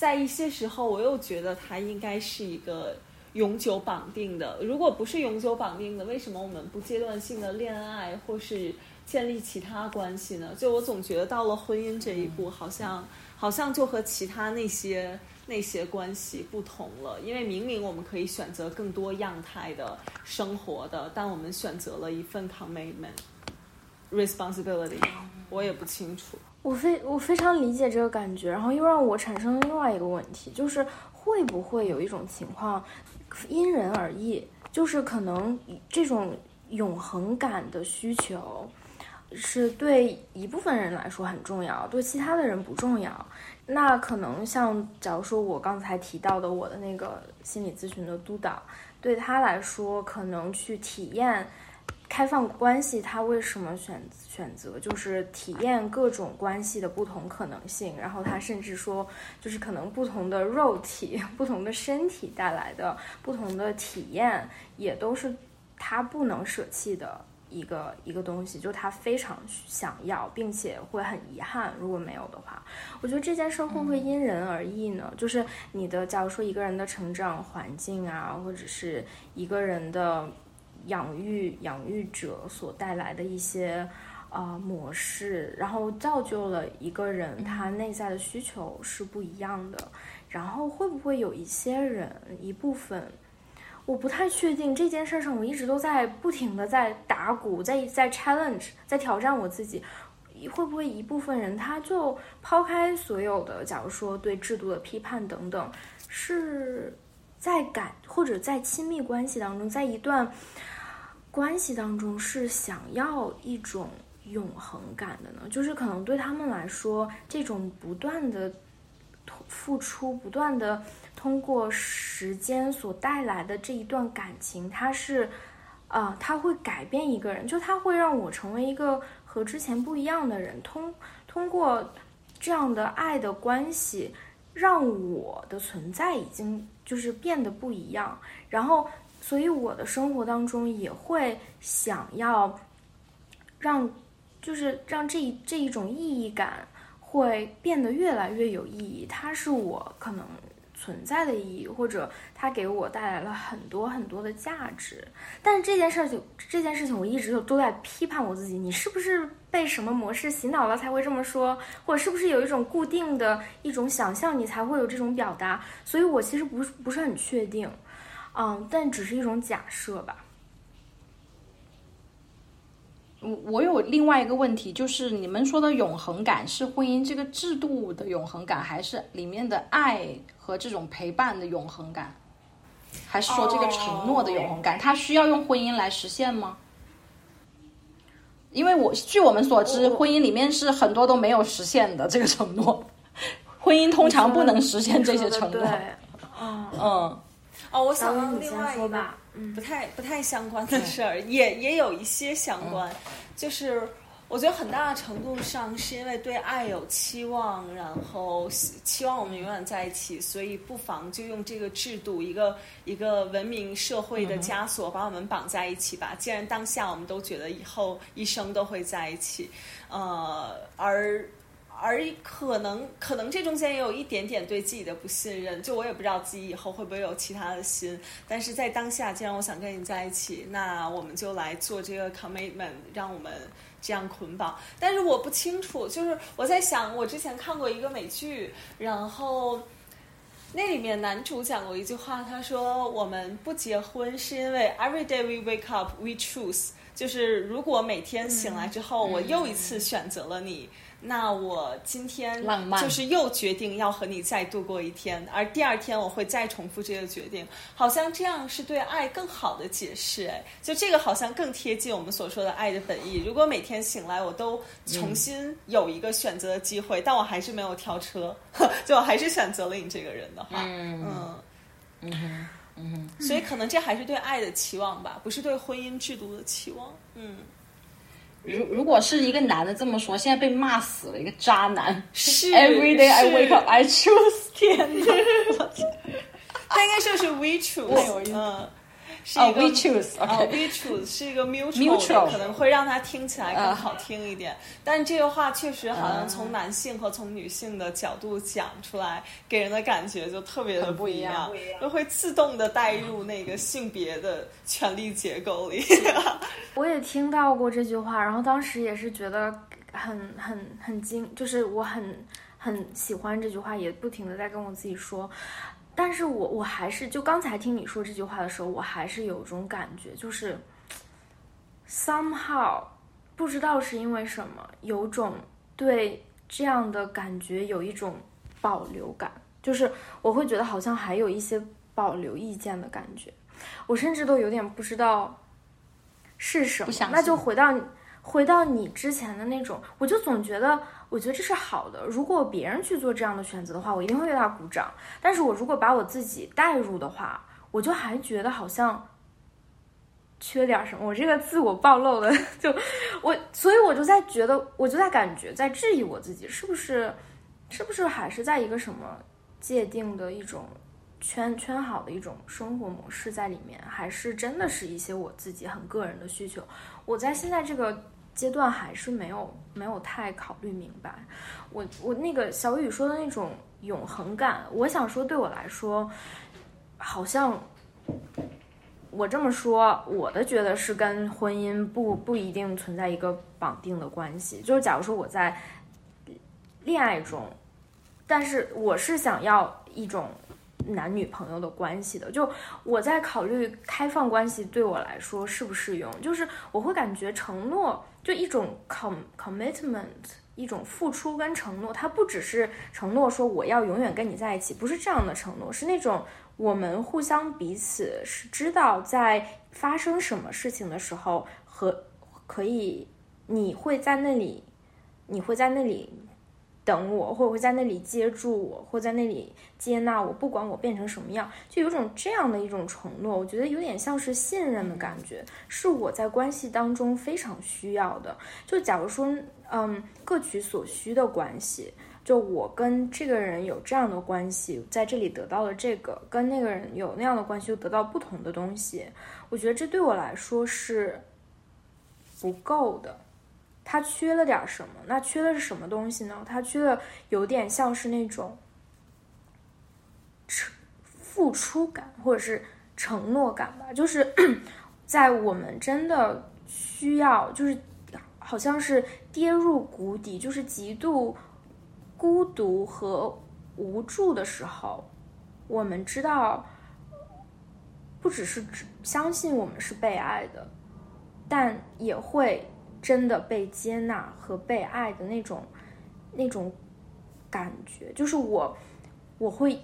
在一些时候，我又觉得它应该是一个永久绑定的。如果不是永久绑定的，为什么我们不阶段性的恋爱或是建立其他关系呢？就我总觉得到了婚姻这一步，好像好像就和其他那些那些关系不同了。因为明明我们可以选择更多样态的生活的，但我们选择了一份 commitment responsibility，我也不清楚。我非我非常理解这个感觉，然后又让我产生另外一个问题，就是会不会有一种情况，因人而异，就是可能这种永恒感的需求，是对一部分人来说很重要，对其他的人不重要。那可能像假如说我刚才提到的我的那个心理咨询的督导，对他来说，可能去体验。开放关系，他为什么选选择就是体验各种关系的不同可能性？然后他甚至说，就是可能不同的肉体、不同的身体带来的不同的体验，也都是他不能舍弃的一个一个东西。就他非常想要，并且会很遗憾，如果没有的话，我觉得这件事会不会因人而异呢？就是你的，假如说一个人的成长环境啊，或者是一个人的。养育养育者所带来的一些啊、模式，然后造就了一个人他内在的需求是不一样的。然后会不会有一些人一部分？我不太确定这件事上，我一直都在不停的在打鼓，在在 challenge，在挑战我自己。会不会一部分人他就抛开所有的，假如说对制度的批判等等，是在感或者在亲密关系当中，在一段关系当中是想要一种永恒感的呢？就是可能对他们来说，这种不断的付出，不断的通过时间所带来的这一段感情，它是啊、它会改变一个人，就它会让我成为一个和之前不一样的人。通通过这样的爱的关系，让我的存在已经就是变得不一样。然后，所以我的生活当中也会想要让，就是让这一这一种意义感会变得越来越有意义。它是我可能存在的意义，或者它给我带来了很多很多的价值。但是这件事情，这件事情我一直都在批判我自己：你是不是被什么模式洗脑了才会这么说？或者是不是有一种固定的一种想象，你才会有这种表达？所以我其实不是不是很确定，嗯，但只是一种假设吧。我我有另外一个问题，就是你们说的永恒感是婚姻这个制度的永恒感，还是里面的爱和这种陪伴的永恒感？还是说这个承诺的永恒感，它需要用婚姻来实现吗？因为我据我们所知，婚姻里面是很多都没有实现的这个承诺，婚姻通常不能实现这些承诺。嗯，嗯，哦，我想到另外一个。嗯不太不太相关的事儿，也也有一些相关，就是我觉得很大程度上是因为对爱有期望，然后希期望我们永远在一起，所以不妨就用这个制度，一个一个文明社会的枷锁，把我们绑在一起吧。既然当下我们都觉得以后一生都会在一起，呃，而。而可能可能这中间也有一点点对自己的不信任，就我也不知道自己以后会不会有其他的心，但是在当下，既然我想跟你在一起，那我们就来做这个 commitment，让我们这样捆绑。但是我不清楚，就是我在想，我之前看过一个美剧，然后那里面男主讲过一句话，他说：“我们不结婚是因为 every day we wake up we choose，就是如果每天醒来之后，我又一次选择了你。那我今天浪漫就是又决定要和你再度过一天，而第二天我会再重复这个决定，好像这样是对爱更好的解释。哎，就这个好像更贴近我们所说的爱的本意。如果每天醒来我都重新有一个选择的机会，但我还是没有跳车，就我还是选择了你这个人的话，嗯嗯嗯哼，嗯哼。所以可能这还是对爱的期望吧，不是对婚姻制度的期望。嗯，如如果是一个男的这么说，现在被骂死了，一个渣男。是 Every day I wake up, I choose 天哪！他应该说是 we choose，嗯，是哦一个，we choose，啊 OK，we choose 是一个 mutual，, 可能会让它听起来更好听一点。但这个话确实好像从男性和从女性的角度讲出来，给人的感觉就特别的不一一样就会自动的带入那个性别的权力结构里。我也听到过这句话，然后当时也是觉得很很很惊，就是我很很喜欢这句话，也不停的在跟我自己说。但是我我还是就刚才听你说这句话的时候，我还是有种感觉，就是 somehow 不知道是因为什么，有种对这样的感觉有一种保留感，就是我会觉得好像还有一些保留意见的感觉，我甚至都有点不知道是什么那就回到回到你之前的那种，我就总觉得，我觉得这是好的。如果别人去做这样的选择的话，我一定会为他鼓掌。但是我如果把我自己带入的话，我就还觉得好像缺点什么。我这个自我暴露的，就我，所以我就在觉得，我就在感觉，在质疑我自己，是不是，是不是还是在一个什么界定的一种。圈圈好的一种生活模式在里面，还是真的是一些我自己很个人的需求。我在现在这个阶段还是没有没有太考虑明白。我我那个小雨说的那种永恒感，我想说对我来说，好像我这么说，我的觉得是跟婚姻不不一定存在一个绑定的关系。就是假如说我在恋爱中，但是我是想要一种男女朋友的关系的，就我在考虑开放关系对我来说适不适用。就是我会感觉承诺就一种 com commitment，一种付出跟承诺，它不只是承诺说我要永远跟你在一起，不是这样的承诺，是那种。我们互相彼此是知道，在发生什么事情的时候，和可以，你会在那里，你会在那里等我，或者会在那里接住我，或在那里接纳我，不管我变成什么样，就有种这样的一种承诺，我觉得有点像是信任的感觉，是我在关系当中非常需要的。就假如说，嗯，各取所需的关系。就我跟这个人有这样的关系，在这里得到了这个，跟那个人有那样的关系，又得到不同的东西。我觉得这对我来说是不够的，他缺了点什么？那缺的是什么东西呢？他缺的有点像是那种承付出感，或者是承诺感吧。就是 在我们真的需要，就是好像是跌入谷底，就是极度。孤独和无助的时候，我们知道，不只是只相信我们是被爱的，但也会真的被接纳和被爱的那种那种感觉。就是我，我会，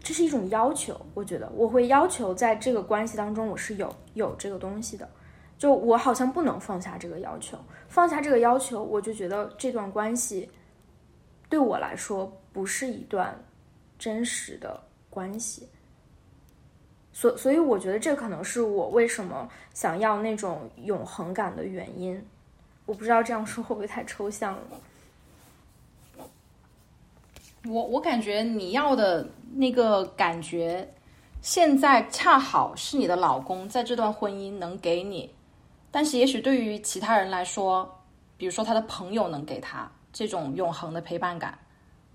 这是一种要求。我觉得我会要求在这个关系当中，我是有有这个东西的。就我好像不能放下这个要求，放下这个要求，我就觉得这段关系。对我来说，不是一段真实的关系，所所以我觉得这可能是我为什么想要那种永恒感的原因。我不知道这样说会不会太抽象了。我我感觉你要的那个感觉，现在恰好是你的老公在这段婚姻能给你，但是也许对于其他人来说，比如说他的朋友能给他。这种永恒的陪伴感，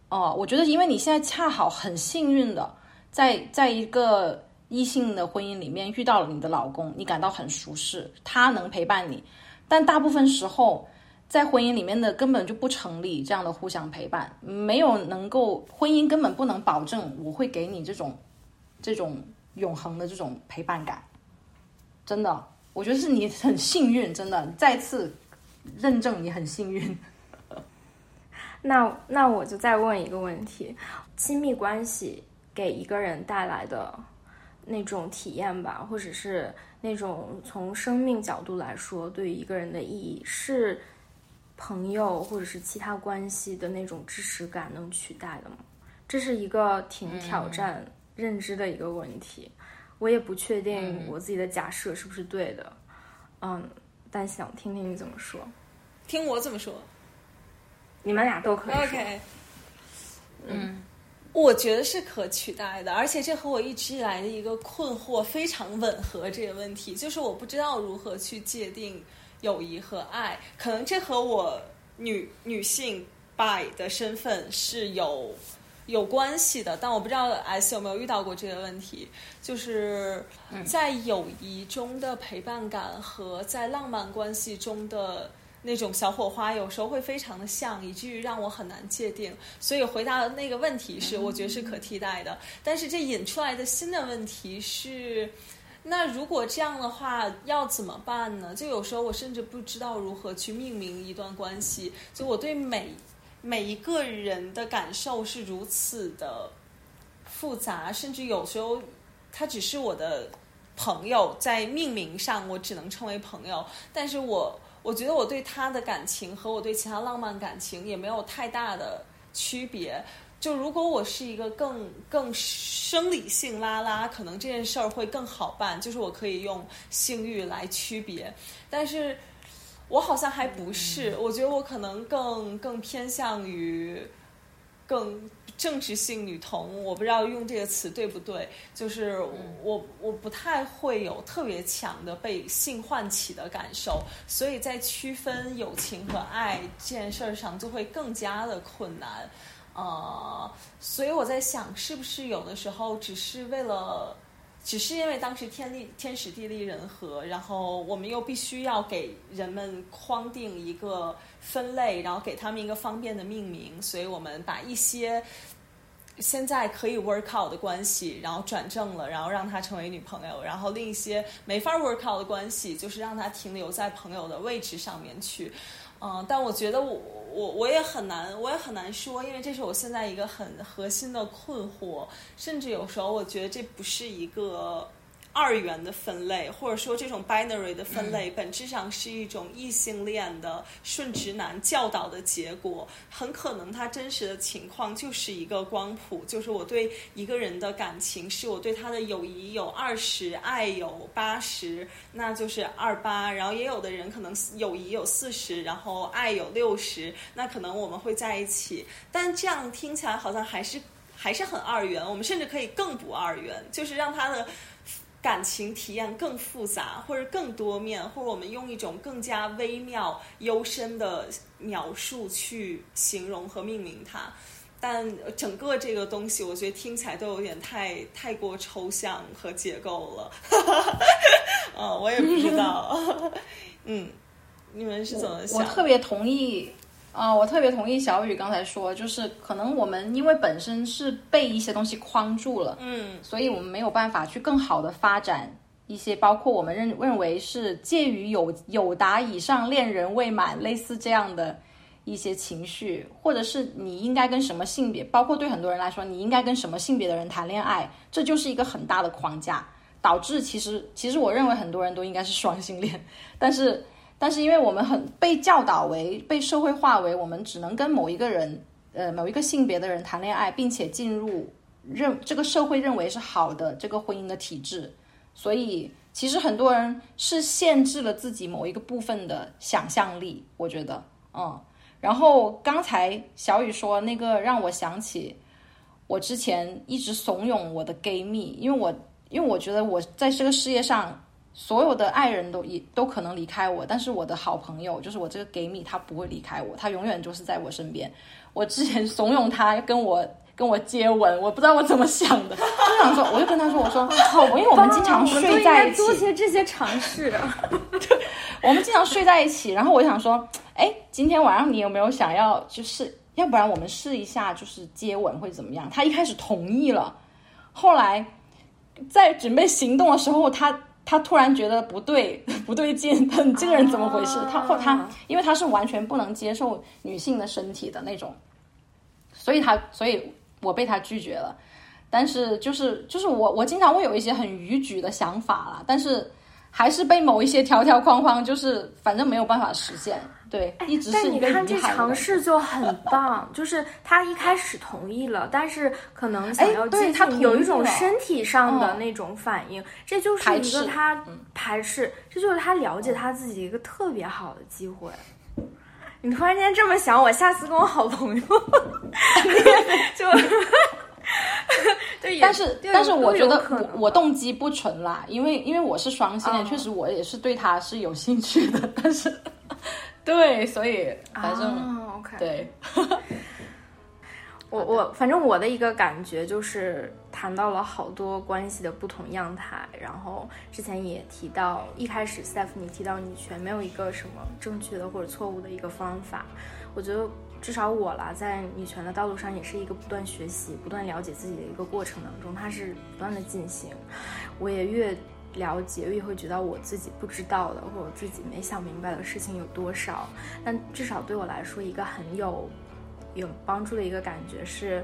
哦，我觉得，因为你现在恰好很幸运的，在在一个异性的婚姻里面遇到了你的老公，你感到很舒适，他能陪伴你。但大部分时候，在婚姻里面的根本就不成立这样的互相陪伴，没有能够婚姻根本不能保证我会给你这种这种永恒的这种陪伴感。真的，我觉得是你很幸运，真的再次认证你很幸运。那那我就再问一个问题：亲密关系给一个人带来的那种体验吧，或者是那种从生命角度来说对于一个人的意义，是朋友或者是其他关系的那种支持感能取代的吗？这是一个挺挑战认知的一个问题。我也不确定我自己的假设是不是对的，嗯，但想听听你怎么说。听我怎么说？你们俩都可以。OK，嗯，我觉得是可取代的，而且这和我一直以来的一个困惑非常吻合。这个问题就是我不知道如何去界定友谊和爱，可能这和我女女性 by 的身份是有有关系的，但我不知道 S 有没有遇到过这个问题，就是在友谊中的陪伴感和在浪漫关系中的。那种小火花有时候会非常的像，以至于让我很难界定。所以回答的那个问题是，我觉得是可替代的。但是这引出来的新的问题是，那如果这样的话要怎么办呢？就有时候我甚至不知道如何去命名一段关系。就我对每每一个人的感受是如此的复杂，甚至有时候他只是我的朋友，在命名上我只能称为朋友，但是我。我觉得我对他的感情和我对其他浪漫感情也没有太大的区别。就如果我是一个更更生理性拉拉，可能这件事儿会更好办，就是我可以用性欲来区别。但是我好像还不是，我觉得我可能更更偏向于更。政治性女同，我不知道用这个词对不对，就是我我不太会有特别强的被性唤起的感受，所以在区分友情和爱这件事儿上就会更加的困难，呃，所以我在想，是不是有的时候只是为了只是因为当时天地天时地利人和，然后我们又必须要给人们框定一个分类，然后给他们一个方便的命名，所以我们把一些现在可以 work out 的关系，然后转正了，然后让他成为女朋友，然后另一些没法 work out 的关系，就是让他停留在朋友的位置上面去。嗯，但我觉得我我我也很难，我也很难说，因为这是我现在一个很核心的困惑，甚至有时候我觉得这不是一个。二元的分类，或者说这种 binary 的分类，本质上是一种异性恋的顺直男教导的结果。很可能他真实的情况就是一个光谱，就是我对一个人的感情，是我对他的友谊有二十，爱有八十，那就是二八。然后也有的人可能友谊有四十，然后爱有六十，那可能我们会在一起。但这样听起来好像还是还是很二元。我们甚至可以更不二元，就是让他的。感情体验更复杂，或者更多面，或者我们用一种更加微妙、幽深的描述去形容和命名它。但整个这个东西，我觉得听起来都有点太太过抽象和结构了。嗯，我也不知道。嗯，你们是怎么想？我特别同意。啊，我特别同意小雨刚才说，就是可能我们因为本身是被一些东西框住了，嗯，所以我们没有办法去更好的发展一些，包括我们认认为是介于有有达以上恋人未满类似这样的一些情绪，或者是你应该跟什么性别，包括对很多人来说，你应该跟什么性别的人谈恋爱，这就是一个很大的框架，导致其实其实我认为很多人都应该是双性恋，但是。但是因为我们很被教导为被社会化为我们只能跟某一个人，呃，某一个性别的人谈恋爱，并且进入认这个社会认为是好的这个婚姻的体制，所以其实很多人是限制了自己某一个部分的想象力，我觉得，嗯。然后刚才小雨说那个让我想起我之前一直怂恿我的 gay 蜜，因为我因为我觉得我在这个世界上。所有的爱人都也都可能离开我，但是我的好朋友，就是我这个给米，他不会离开我，他永远就是在我身边。我之前怂恿他跟我跟我接吻，我不知道我怎么想的，就想说，我就跟他说，我说好，因为我们经常睡在一起，做些这些尝试。对，我们经常睡在一起，然后我想说，哎，今天晚上你有没有想要，就是要不然我们试一下，就是接吻会怎么样？他一开始同意了，后来在准备行动的时候，他。他突然觉得不对，不对劲，你这个人怎么回事？他或他，因为他是完全不能接受女性的身体的那种，所以他，所以我被他拒绝了。但是就是就是我我经常会有一些很逾矩的想法啦，但是。还是被某一些条条框框，就是反正没有办法实现，对，一直是一个遗憾。但你看这尝试就很棒，就是他一开始同意了，但是可能想要接近，有一种身体上的那种反应，这就是一个他排斥，这就是他了解他自己一个特别好的机会。你突然间这么想，我下次跟我好朋友 就。对，但是但是我觉得我我动机不纯啦，因为因为我是双性恋，确实我也是对他是有兴趣的，但是对，所以反正 OK，对，我我反正我的一个感觉就是谈到了好多关系的不同样态，然后之前也提到一开始 Stephanie 提到女权没有一个什么正确的或者错误的一个方法，我觉得。至少我啦，在女权的道路上也是一个不断学习、不断了解自己的一个过程当中，它是不断的进行。我也越了解，越会觉得我自己不知道的或者自己没想明白的事情有多少。但至少对我来说，一个很有有帮助的一个感觉是，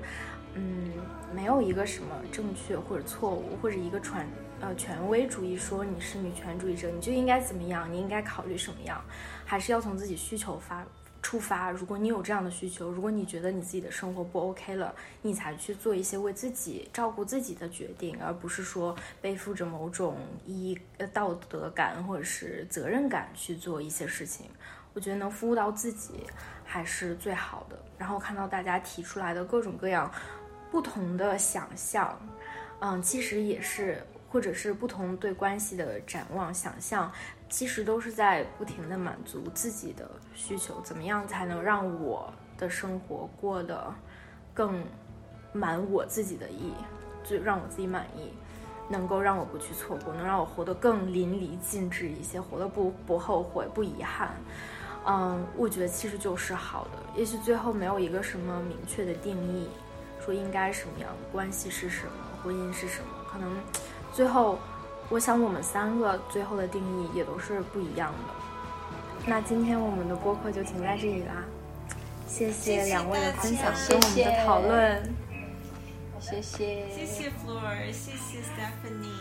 嗯，没有一个什么正确或者错误，或者一个传呃权威主义说你是女权主义者，你就应该怎么样，你应该考虑什么样，还是要从自己需求发。出发，如果你有这样的需求，如果你觉得你自己的生活不 OK 了，你才去做一些为自己照顾自己的决定，而不是说背负着某种一呃道德感或者是责任感去做一些事情。我觉得能服务到自己还是最好的。然后看到大家提出来的各种各样不同的想象，嗯，其实也是或者是不同对关系的展望想象。其实都是在不停的满足自己的需求，怎么样才能让我的生活过得更满我自己的意，就让我自己满意。能够让我不去错过，能让我活得更淋漓尽致一些，活得不不后悔不遗憾。嗯，我觉得其实就是好的。也许最后没有一个什么明确的定义，说应该什么样关系是什么，婚姻是什么，可能最后，我想我们三个最后的定义也都是不一样的。那今天我们的播客就停在这里啦，谢谢两位的分享跟我们的讨论，谢谢，谢谢 Floor，谢谢 Stephanie。